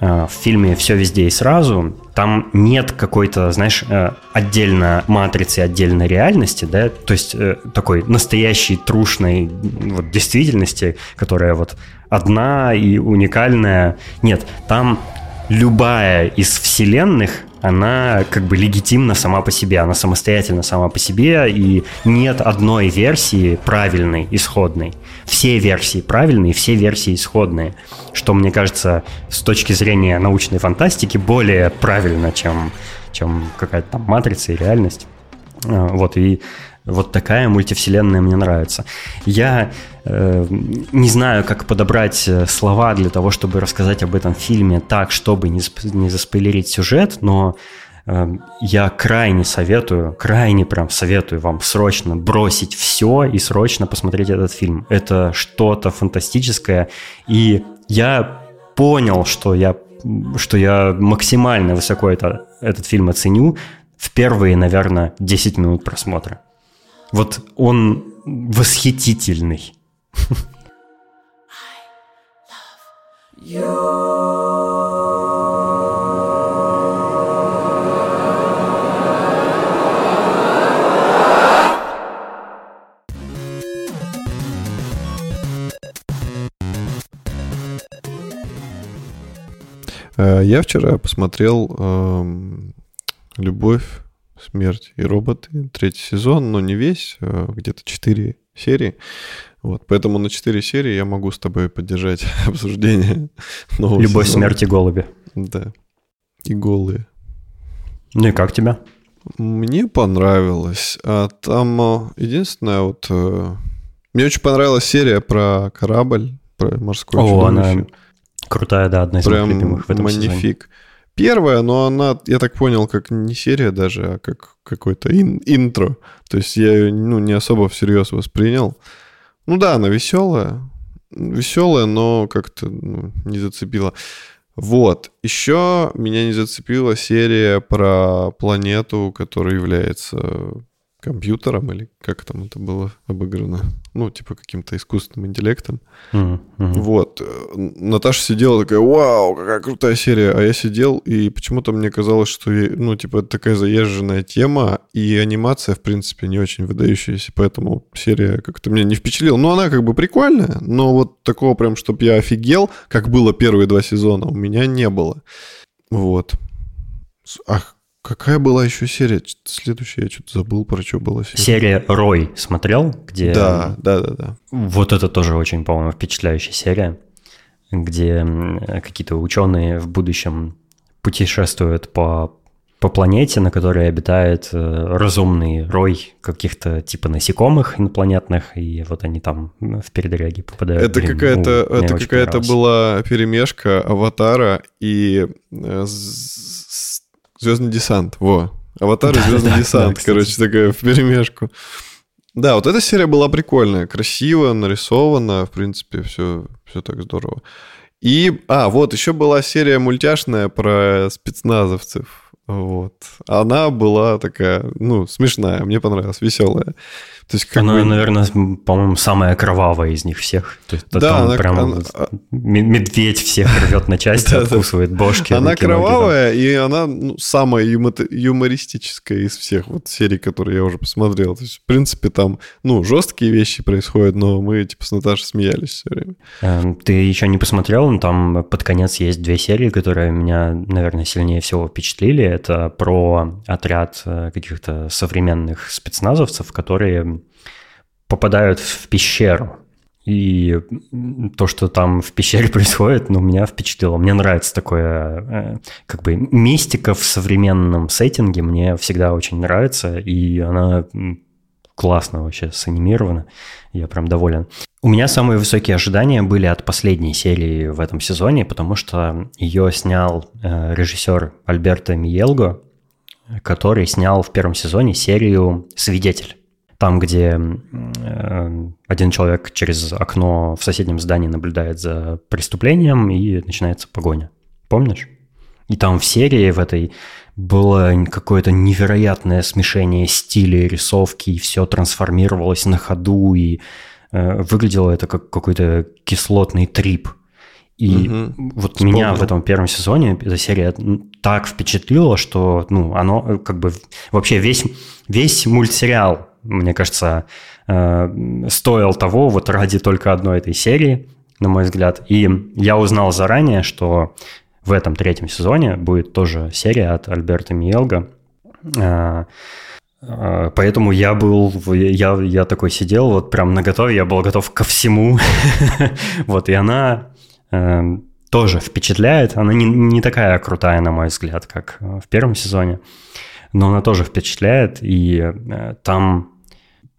э, в фильме «Все везде и сразу», там нет какой-то, знаешь, э, отдельно матрицы, отдельно реальности, да, то есть такой настоящей трушной вот, действительности, которая вот одна и уникальная. Нет, там любая из вселенных она как бы легитимна сама по себе, она самостоятельна сама по себе, и нет одной версии правильной, исходной. Все версии правильные, все версии исходные, что, мне кажется, с точки зрения научной фантастики более правильно, чем, чем какая-то там матрица и реальность. А, вот, и вот такая мультивселенная мне нравится. Я э, не знаю, как подобрать э, слова для того, чтобы рассказать об этом фильме так, чтобы не, не заспойлерить сюжет, но э, я крайне советую, крайне прям советую вам срочно бросить все и срочно посмотреть этот фильм. Это что-то фантастическое, и я понял, что я что я максимально высоко это, этот фильм оценю в первые, наверное, 10 минут просмотра. Вот он восхитительный. Э, я вчера посмотрел э, «Любовь «Смерть и роботы», третий сезон, но не весь, а где-то четыре серии. Вот, поэтому на четыре серии я могу с тобой поддержать обсуждение нового Любовь, сезона. смерть и голуби. Да. И голые. Ну и как тебя? Мне понравилось. А там а, единственное, вот... Э, мне очень понравилась серия про корабль, про морской О, чудовище. она крутая, да, одна из Прям моих любимых в этом манифик. Сезоне. Первая, но она, я так понял, как не серия даже, а как какой-то ин, интро. То есть я ее ну, не особо всерьез воспринял. Ну да, она веселая. Веселая, но как-то ну, не зацепила. Вот. Еще меня не зацепила серия про планету, которая является компьютером или как там это было обыграно, ну, типа каким-то искусственным интеллектом. Мгм, мгм. Вот. Э, Наташа сидела такая, вау, какая крутая серия. А я сидел, и почему-то мне казалось, что, ну, типа, это такая заезженная тема, и анимация, в принципе, не очень выдающаяся, поэтому серия как-то меня не впечатлила. Ну, она как бы прикольная, но вот такого прям, чтобы я офигел, как было первые два сезона, у меня не было. Вот. Ах, какая была еще серия? Следующая, я что-то забыл, про что была серия. Серия «Рой» смотрел? Где Да, да, да, да. Вот это тоже очень, по-моему, впечатляющая серия, где какие-то ученые в будущем путешествуют по, по планете, на которой обитает э, разумный рой каких-то типа насекомых инопланетных, и вот они там в передряги попадают. Это Блин, какая-то, ну, это какая-то была перемешка аватара и Звездный десант. Во. Аватар и Да, Звездный да, да, десант. кстати. короче, такая в перемешку. Да, вот эта серия была прикольная, красиво нарисована, в принципе, все, все так здорово. И, а, вот, еще была серия мультяшная про спецназовцев. Вот. Она была такая, ну, смешная, мне понравилась, веселая. То есть, как Она, бы- наверное, по-моему, самая кровавая из них всех. То есть, Да, там она- прям она- ме- медведь всех рвет на части, откусывает бошки. Она кровавая, и она ну, самая юмо- юмористическая из всех вот серий, которые я уже посмотрел. То есть, в принципе, там, ну, жесткие вещи происходят, но мы, типа, с Наташей смеялись все время. Эм, Ты еще не посмотрел, но там под конец есть две серии, которые меня, наверное, сильнее всего впечатлили. Это про отряд э, каких-то современных спецназовцев, которые попадают в пещеру. И то, что там в пещере происходит, ну, меня впечатлило. Мне нравится такое, э, как бы, мистика в современном сеттинге. Мне всегда очень нравится, и она классно вообще санимирована. Я прям доволен. У меня самые высокие ожидания были от последней серии в этом сезоне, потому что ее снял э, режиссер Альберто Миелго, который снял в первом сезоне серию «Свидетель». Там, где э, один человек через окно в соседнем здании наблюдает за преступлением и начинается погоня. Помнишь? И там в серии в этой было какое-то невероятное смешение стилей, рисовки, и все трансформировалось на ходу, и э, выглядело это как какой-то кислотный трип. И Мгм. вот Вспомнил. меня в этом первом сезоне эта серия так впечатлила, что ну, оно э, как бы вообще весь, весь мультсериал, мне кажется, э, стоил того вот ради только одной этой серии, на мой взгляд. И я узнал заранее, что в этом третьем сезоне будет тоже серия от Альберта Миелга. Э, э, Поэтому я был, я, я такой сидел, вот прям на готове, я был готов ко всему. Вот, и она э, тоже впечатляет. Она не, не такая крутая, на мой взгляд, как э, в первом сезоне, но она тоже впечатляет, и э, там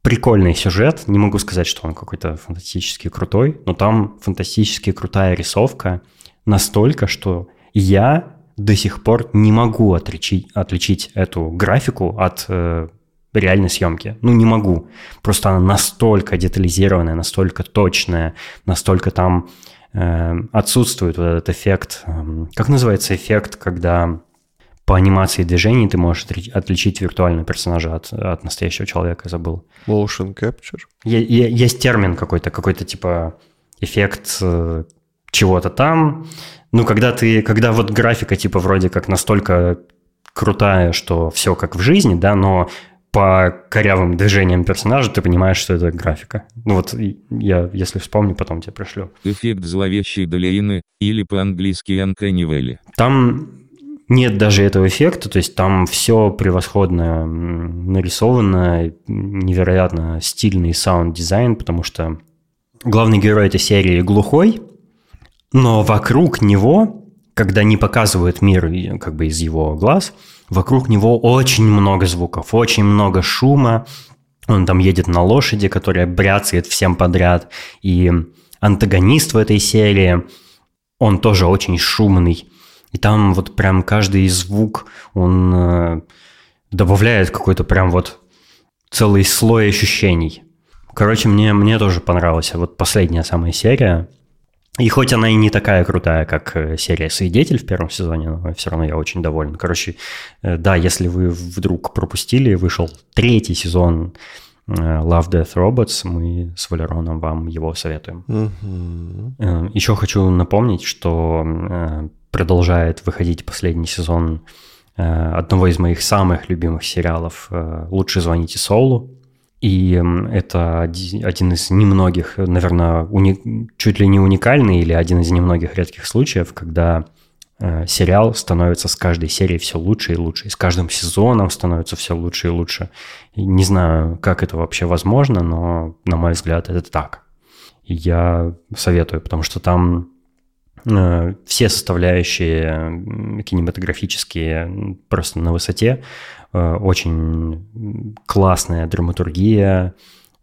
прикольный сюжет. Не могу сказать, что он какой-то фантастически крутой, но там фантастически крутая рисовка настолько, что я до сих пор не могу отличить, отличить эту графику от э, реальной съемки. Ну, не могу. Просто она настолько детализированная, настолько точная, настолько там э, отсутствует вот этот эффект. эм, как называется эффект, когда по анимации движений ты можешь отличить виртуального персонажа от, от настоящего человека, я забыл. Motion capture. Е- е- Есть термин какой-то, какой-то типа эффект э, чего-то там. Ну, когда ты, когда вот графика типа вроде как настолько крутая, что все как в жизни, да, но по корявым движениям персонажа ты понимаешь, что это графика. Ну вот я, если вспомню, потом тебе пришлю. Эффект зловещей долины, или по-английски Uncanny. Там нет даже этого эффекта, то есть там все превосходно нарисовано, невероятно стильный саунд-дизайн, потому что главный герой этой серии глухой, но вокруг него, когда не показывают мир как бы из его глаз, вокруг него очень много звуков, очень много шума. Он там едет на лошади, которая бряцает всем подряд. И антагонист в этой серии, он тоже очень шумный. И там вот прям каждый звук, он э, добавляет какой-то прям вот целый слой ощущений. Короче, мне, мне тоже понравилась вот последняя самая серия. И хоть она и не такая крутая, как э, серия «Свидетель» в первом сезоне, но все равно я очень доволен. Короче, э, да, если вы вдруг пропустили, вышел третий сезон э, Love, Death, Robots, мы с Валероном вам его советуем. Мгм. Еще хочу напомнить, что продолжает выходить последний сезон одного из моих самых любимых сериалов «Лучше звоните Солу». И это оди- один из немногих, наверное, уни- чуть ли не уникальный или один из немногих редких случаев, когда э, сериал становится с каждой серией все лучше и лучше, и с каждым сезоном становится все лучше и лучше. И не знаю, как это вообще возможно, но, на мой взгляд, это так. И я советую, потому что там э, все составляющие кинематографические просто на высоте. Э, очень классная драматургия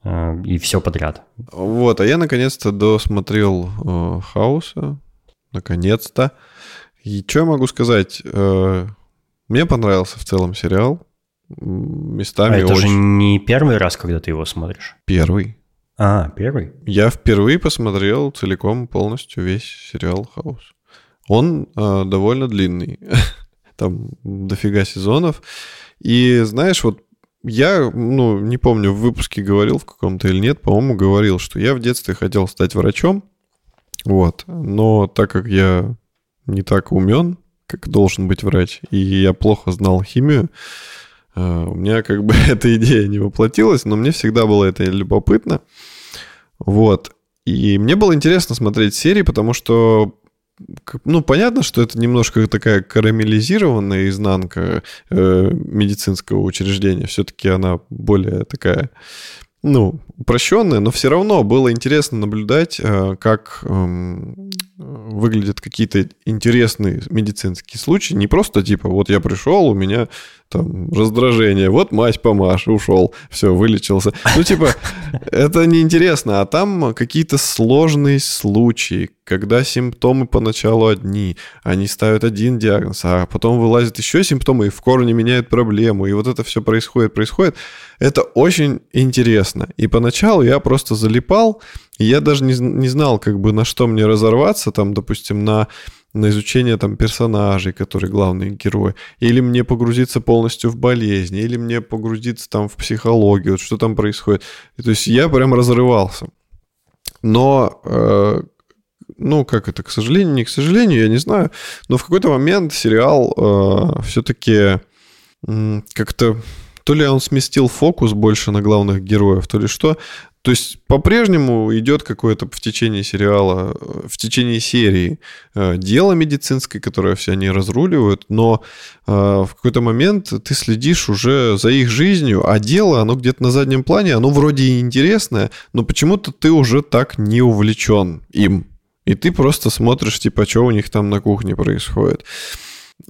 э, и все подряд. Вот, а я наконец-то досмотрел э, Хауса. Наконец-то. И что я могу сказать? Э, мне понравился в целом сериал. М, Местами а это же очень... не первый раз, когда ты его смотришь. Первый. А, первый? Я впервые посмотрел целиком полностью весь сериал Хаус. Он э, довольно длинный. Там дофига сезонов. И знаешь, вот я, ну, не помню, в выпуске говорил в каком-то или нет, по-моему, говорил, что я в детстве хотел стать врачом. Вот. Но так как я не так умен, как должен быть врач, и я плохо знал химию, э, у меня как бы эта идея не воплотилась, но мне всегда было это любопытно. Вот. И мне было интересно смотреть серии, потому что ну, понятно, что это немножко такая карамелизированная изнанка э, медицинского учреждения. Все-таки она более такая, ну, упрощенная, но все равно было интересно наблюдать, э, как эм, выглядят какие-то интересные медицинские случаи. Не просто типа, вот я пришел, у меня там раздражение, вот мазь помашь, ушел, все, вылечился. Ну, типа, это неинтересно, а там какие-то сложные случаи, когда симптомы поначалу одни, они ставят один диагноз, а потом вылазят еще симптомы и в корне меняют проблему, и вот это все происходит, происходит. Это очень интересно. И поначалу я просто залипал, и я даже не, не знал, как бы на что мне разорваться, там, допустим, на на изучение там персонажей, которые главные герои, или мне погрузиться полностью в болезни, или мне погрузиться там в психологию, вот что там происходит. И то есть я прям разрывался. Но, э, ну, как это, к сожалению, не к сожалению, я не знаю, но в какой-то момент сериал все-таки как-то то ли он сместил фокус больше на главных героев, то ли что. То есть по-прежнему идет какое-то в течение сериала, э, в течение серии э, дело медицинское, которое все они разруливают, но э, в какой-то момент ты следишь уже за их жизнью, а дело, оно где-то на заднем плане, оно вроде и интересное, но почему-то ты уже так не увлечен им. И ты просто смотришь, типа, что у них там на кухне происходит.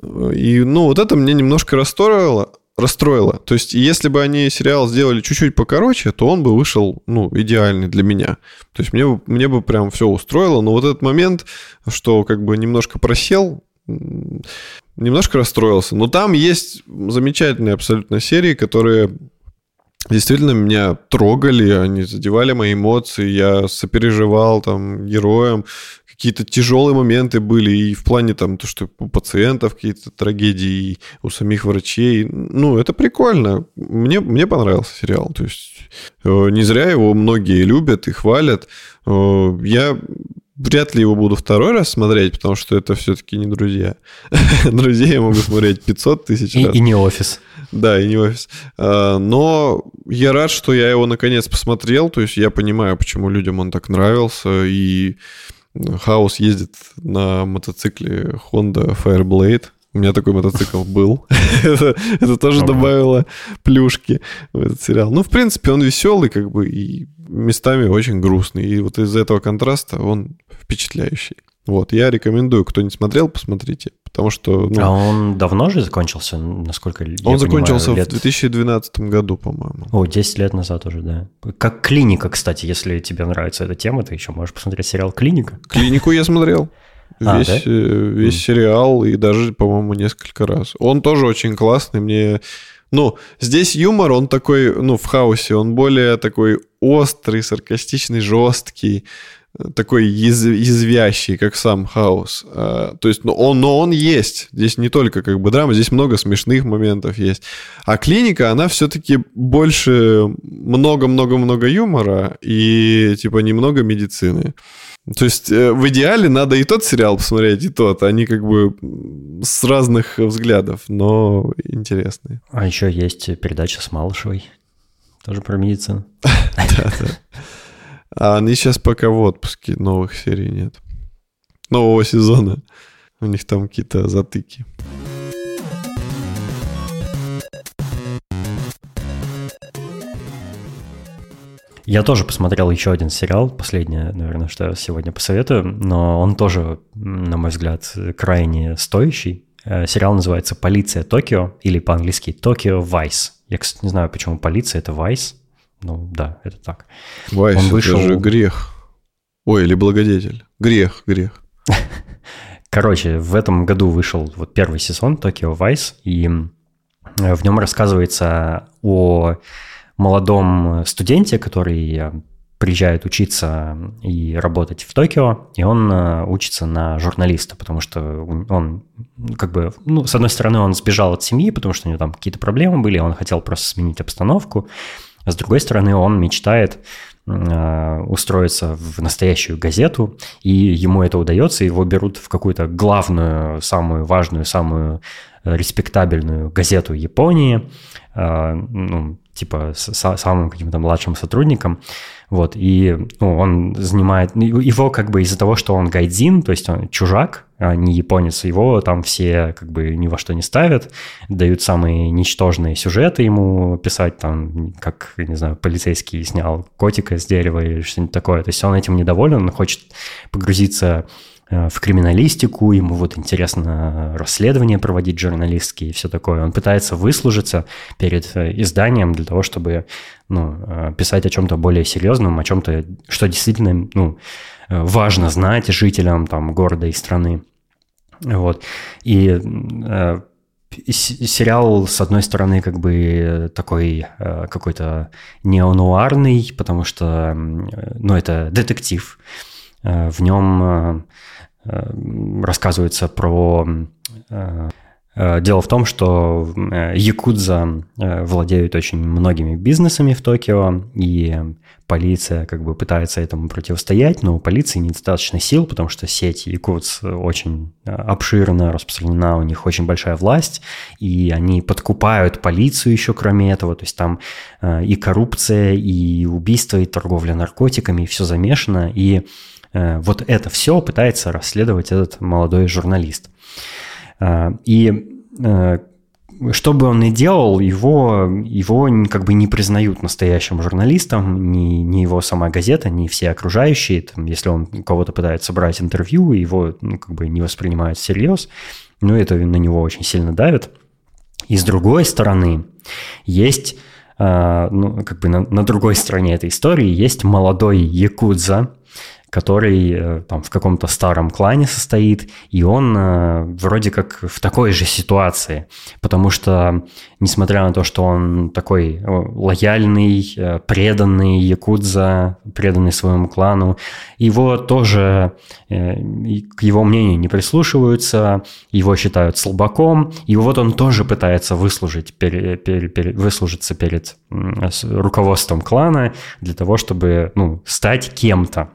И, ну, вот это мне немножко расстроило, расстроило. То есть, если бы они сериал сделали чуть-чуть покороче, то он бы вышел, ну, идеальный для меня. То есть, мне, мне бы прям все устроило. Но вот этот момент, что как бы немножко просел, немножко расстроился. Но там есть замечательные абсолютно серии, которые действительно меня трогали, они задевали мои эмоции, я сопереживал там героям, какие-то тяжелые моменты были и в плане там то, что у пациентов какие-то трагедии, и у самих врачей. Ну, это прикольно. Мне, мне понравился сериал. То есть э, не зря его многие любят и хвалят. Э, Я вряд ли его буду второй раз смотреть, потому что это все-таки не друзья. Друзей я могу смотреть 500 тысяч И, раз. и не офис. Да, и не офис. А, Но я рад, что я его наконец посмотрел. То есть я понимаю, почему людям он так нравился. И Хаус ездит на мотоцикле Honda Fireblade. У меня такой мотоцикл был. это, это тоже Ого. добавило плюшки в этот сериал. Ну, в принципе, он веселый, как бы, и местами очень грустный. И вот из-за этого контраста он впечатляющий. Вот, я рекомендую, кто не смотрел, посмотрите. Потому что, ну, А он давно же закончился, насколько я он закончился понимаю, лет... в 2012 году, по-моему. О, 10 лет назад уже, да. Как «Клиника», кстати, если тебе нравится эта тема, ты еще можешь посмотреть сериал «Клиника». Клинику я смотрел. А, Весь, да? э, сериал и даже, по-моему, несколько раз. Он тоже очень классный. Мне, ну, здесь юмор, он такой, ну, в хаосе, он более такой острый, саркастичный, жесткий. Такой яз- язвящий, как сам хаос. А, то есть, но он, но он есть. Здесь не только как бы драма, здесь много смешных моментов есть. А клиника, она все-таки больше много-много-много юмора и типа немного медицины. То есть э, в идеале надо и тот сериал посмотреть, и тот. Они как бы с разных взглядов, но интересные. А еще есть передача с Малышевой. Тоже про медицину. Да-да. А они сейчас пока в отпуске, новых серий нет. Нового сезона. У них там какие-то затыки. Я тоже посмотрел еще один сериал, последнее, наверное, что я сегодня посоветую, но он тоже, на мой взгляд, крайне стоящий. Э, сериал называется «Полиция Токио» или по-английски «Токио Вайс». Я, кстати, не знаю, почему полиция — это Вайс. Ну да, это так. Вайс, он вышел... это же грех. Ой, или благодетель. Грех, грех. Короче, в этом году вышел вот первый сезон Токио Вайс, и в нем рассказывается о молодом студенте, который приезжает учиться и работать в Токио, и он э, учится на журналиста, потому что он как бы, ну, с одной стороны, он сбежал от семьи, потому что у него там какие-то проблемы были, он хотел просто сменить обстановку, с другой стороны, он мечтает э, устроиться в настоящую газету, и ему это удается, его берут в какую-то главную, самую важную, самую респектабельную газету Японии, э, ну, типа с самым каким-то младшим сотрудником, вот, и ну, он занимает, его как бы из-за того, что он гайдзин, то есть он чужак, а не японец, его там все как бы ни во что не ставят, дают самые ничтожные сюжеты ему писать, там, как, не знаю, полицейский снял котика с дерева или что-нибудь такое, то есть он этим недоволен, он хочет погрузиться в криминалистику, ему вот интересно расследования проводить журналистские и все такое. Он пытается выслужиться перед э, изданием для того, чтобы ну, э, писать о чем-то более серьезном, о чем-то, что действительно ну, важно знать жителям там, города и страны. Вот. И сериал, с одной стороны, как бы такой какой-то неонуарный, потому что, ну, это детектив. В нем Э, рассказывается про... Э, э, дело в том, что якудза владеют очень многими бизнесами в Токио, и полиция как бы пытается этому противостоять, но у полиции недостаточно сил, потому что сеть якудз очень обширна, распространена, у них очень большая власть, и они подкупают полицию еще кроме этого, то есть там и коррупция, и убийство, и торговля наркотиками, и все замешано, и Э, вот это все пытается расследовать этот молодой журналист. Э, и э, что бы он ни делал, его, его как бы не признают настоящим журналистом, ни, ни его сама газета, ни все окружающие. Там, если он кого-то пытается брать интервью, его ну, как бы не воспринимают всерьез, но это на него очень сильно давит. И с другой стороны, есть, ну, как бы на, на другой стороне этой истории есть молодой якудза, который э, там в каком-то старом клане состоит, и он э, вроде как в такой же ситуации, потому что, несмотря на то, что он такой э, лояльный, преданный якудза, преданный своему клану, его тоже, к его мнению не прислушиваются, его считают слабаком, и вот он тоже пытается выслужить, пере, пере, пере, выслужиться перед руководством клана для того, чтобы ну, стать кем-то.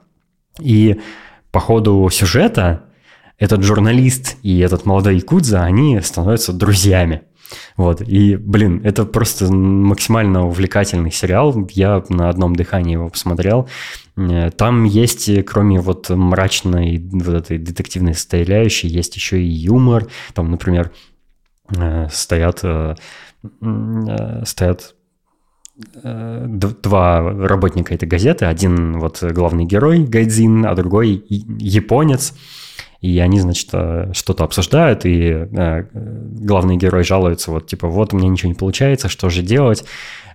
И по ходу сюжета этот журналист и этот молодой якудза, они становятся друзьями. Вот, и, блин, это просто максимально увлекательный сериал. Я на одном дыхании его посмотрел. Э, там есть, кроме вот мрачной вот этой детективной составляющей, есть еще и юмор. Там, например, э, стоят, э, стоят два работника этой газеты. Один вот главный герой Гайдзин, а другой японец. И они, значит, э, что-то обсуждают, и э, главный герой жалуется, вот, типа, вот у меня ничего не получается, что же делать?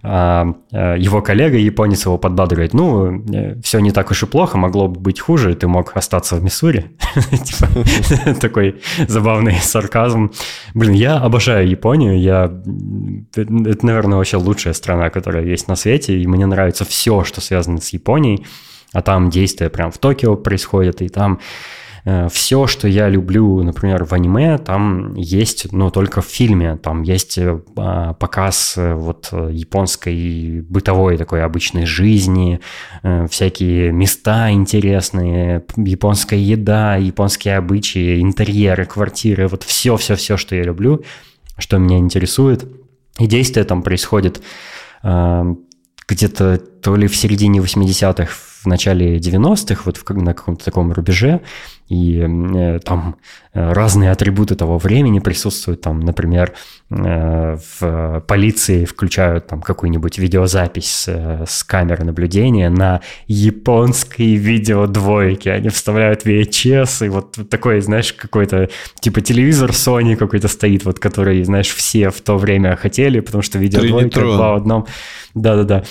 А, а его коллега, японец, его подбадривает, ну, э, все не так уж и плохо, могло бы быть хуже, ты мог остаться в Миссури. Типа, такой забавный сарказм. Блин, я обожаю Японию, я... Это, наверное, вообще лучшая страна, которая есть на свете, и мне нравится все, что связано с Японией. а там действие прям в Токио происходит, и там Э, все, что я люблю, например, в аниме, там есть, но только в фильме. Там есть э, а, показ э, вот японской бытовой такой обычной жизни, всякие места интересные, японская еда, японские обычаи, интерьеры, квартиры, вот все-все-все, что я люблю, что меня интересует. И действие там происходит где-то то ли в середине 80-х, в начале 90-х, вот в, на каком-то таком рубеже, и э, там э, разные атрибуты того времени присутствуют. Там, например, э, в полиции включают там какую-нибудь видеозапись с, э, с камеры наблюдения на японской видеодвойке. Они вставляют VHS, и вот такой, знаешь, какой-то типа телевизор Sony какой-то стоит, вот который, знаешь, все в то время хотели, потому что видеодвойка два в одном. Да-да-да.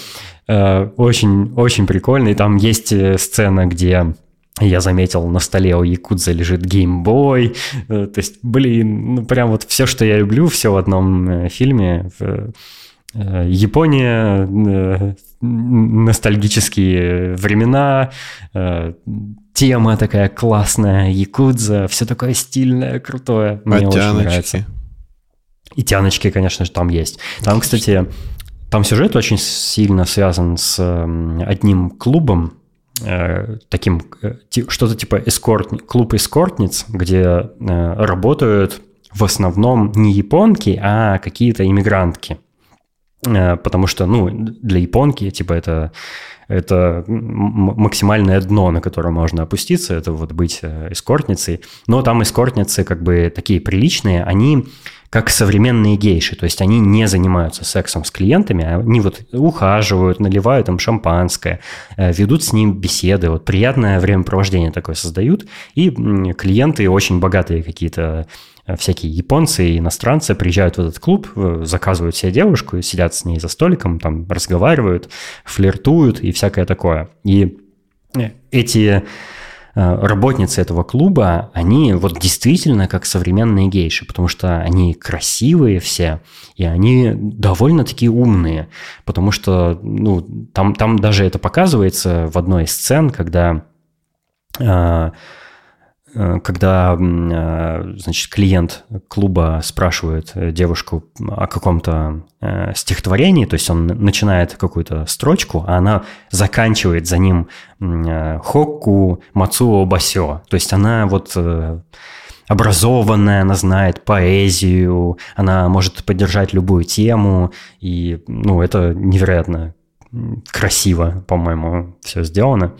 Э, очень, очень прикольно. И там есть э, сцена, где я заметил, на столе у Якудза лежит геймбой. Э, то есть, блин, ну прям вот все, что я люблю, все в одном фильме. Япония, ностальгические времена, тема такая классная, Якудза, все такое стильное, крутое. Мне а очень тяночки? нравится. И тяночки, конечно же, там есть. Там, кстати, там сюжет очень сильно связан с одним клубом, э, таким э, что-то типа эскорт, клуб эскортниц, где э, работают в основном не японки, а какие-то иммигрантки. Потому что, ну, для японки, типа, это, это максимальное дно, на которое можно опуститься, это вот быть эскортницей. Но там эскортницы как бы такие приличные, они как современные гейши, то есть они не занимаются сексом с клиентами, они вот ухаживают, наливают им шампанское, э, ведут с ним беседы, вот приятное времяпровождение такое создают, и клиенты очень богатые какие-то э, всякие японцы и иностранцы приезжают в этот клуб, э, заказывают себе девушку, сидят с ней за столиком, там разговаривают, флиртуют и всякое такое. И эти работницы этого клуба, они вот действительно как современные гейши, потому что они красивые все, и они довольно-таки умные, потому что ну, там, там даже это показывается в одной из сцен, когда э, Э, когда, э, значит, клиент клуба спрашивает э, девушку о каком-то стихотворении, то есть он начинает какую-то строчку, а она заканчивает за ним Хокку Мацуо Басё. То есть она вот образованная, она знает поэзию, она может поддержать любую тему, и, ну, это невероятно красиво, по-моему, все сделано.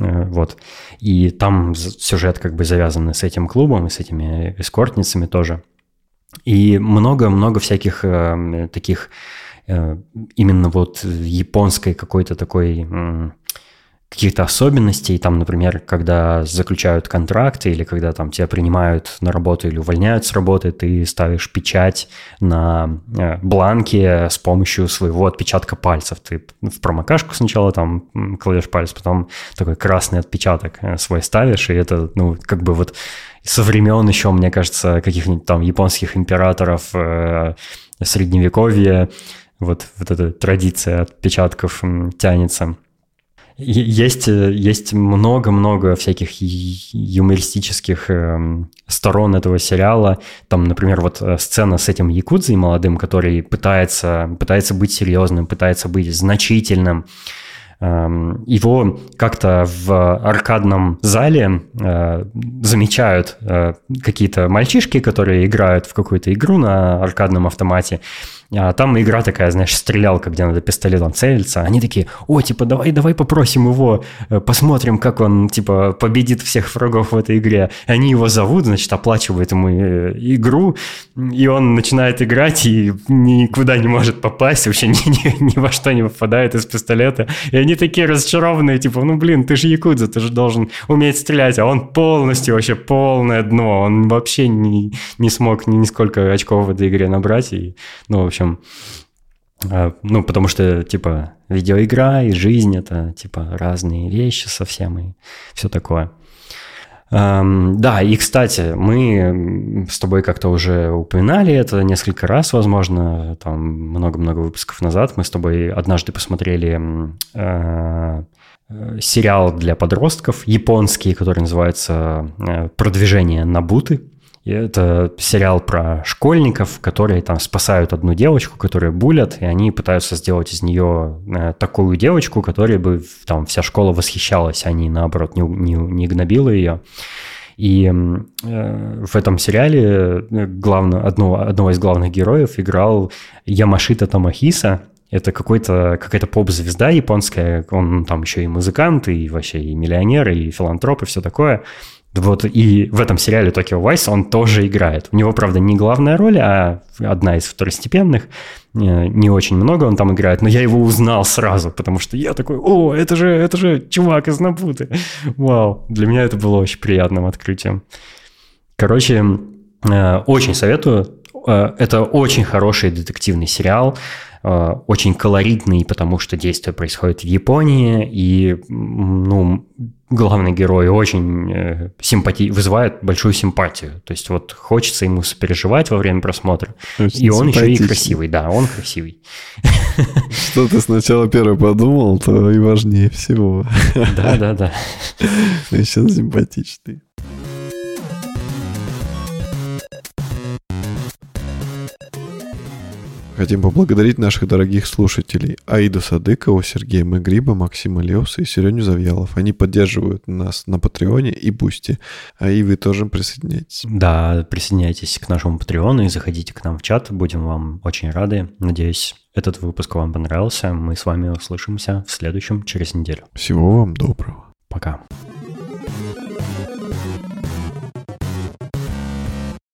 Э, вот. И там сюжет как бы завязан с этим клубом, и с этими эскортницами тоже. И много-много всяких э, таких э, именно вот японской какой-то такой э, каких-то особенностей, там, например, когда заключают контракты или когда там тебя принимают на работу или увольняют с работы, ты ставишь печать на э, бланке с помощью своего отпечатка пальцев. Ты в промокашку сначала там кладешь палец, потом такой красный отпечаток э, свой ставишь, и это, ну, как бы вот со времен еще, мне кажется, каких-нибудь там японских императоров э, средневековья, вот, вот эта традиция отпечатков тянется. Есть, э, есть много-много всяких юмористических эм, сторон этого сериала. Там, например, вот э, сцена с этим якудзой молодым, который пытается, пытается быть серьезным, пытается быть значительным. Эм, его как-то в аркадном зале э, замечают какие-то мальчишки, которые играют в какую-то игру на аркадном автомате, а там игра такая, знаешь, стрелялка, где надо пистолетом целиться. Они такие, о, типа, давай, давай попросим его, э, посмотрим, как он, типа, победит всех врагов в этой игре. Они его зовут, значит, оплачивают ему э, игру, и он начинает играть и никуда не может попасть, вообще ни, ни, ни во что не попадает из пистолета. И они такие разочарованные, типа, ну, блин, ты же якудза, ты же должен уметь стрелять, а он полностью вообще полное дно, он вообще не, не смог ни, нисколько очков в этой игре набрать, и, ну, в общем, а, ну, потому что, типа, видеоигра и жизнь — это, типа, разные вещи совсем и все такое. Да, и, кстати, мы с тобой как-то уже упоминали это несколько раз, возможно, там много-много выпусков назад. Мы с тобой однажды посмотрели а, э, сериал для подростков японский, который называется э, «Продвижение Набуты». Это сериал про школьников, которые там спасают одну девочку, которую булят, и они пытаются сделать из нее э, такую девочку, которой бы там вся школа восхищалась, а не наоборот не, не, не гнобила ее. И э, в этом сериале э, главное, одно, одного из главных героев играл Ямашита Тамахиса. Это какой-то, какая-то поп-звезда японская. Он там еще и музыкант, и вообще и миллионер, и филантроп, и все такое. Вот и в этом сериале Токио Вайс он тоже играет. У него, правда, не главная роль, а одна из второстепенных. Э, не очень много он там играет, но я его узнал сразу, потому что я такой, о, это же, это же чувак из Набуты. Вау, для меня это было очень приятным открытием. Короче, э, очень советую. Э, это очень хороший детективный сериал. Э, очень колоритный, потому что действие происходит в Японии, и ну, главный герой очень э, симпати... вызывает большую симпатию. То есть вот хочется ему сопереживать во время просмотра. Очень и он еще и красивый, да, он красивый. Что ты сначала первый подумал, то и важнее всего. Да, да, да. Еще симпатичный. Хотим поблагодарить наших дорогих слушателей Аиду Садыкову, Сергея Мегриба, Максима Леуса и Сереню Завьялов. Они поддерживают нас на Патреоне и Boosty. А и вы тоже присоединяйтесь. Да, присоединяйтесь к нашему Патреону и заходите к нам в чат. Будем вам очень рады. Надеюсь, этот выпуск вам понравился. Мы с вами услышимся в следующем через неделю. Всего вам доброго. Пока.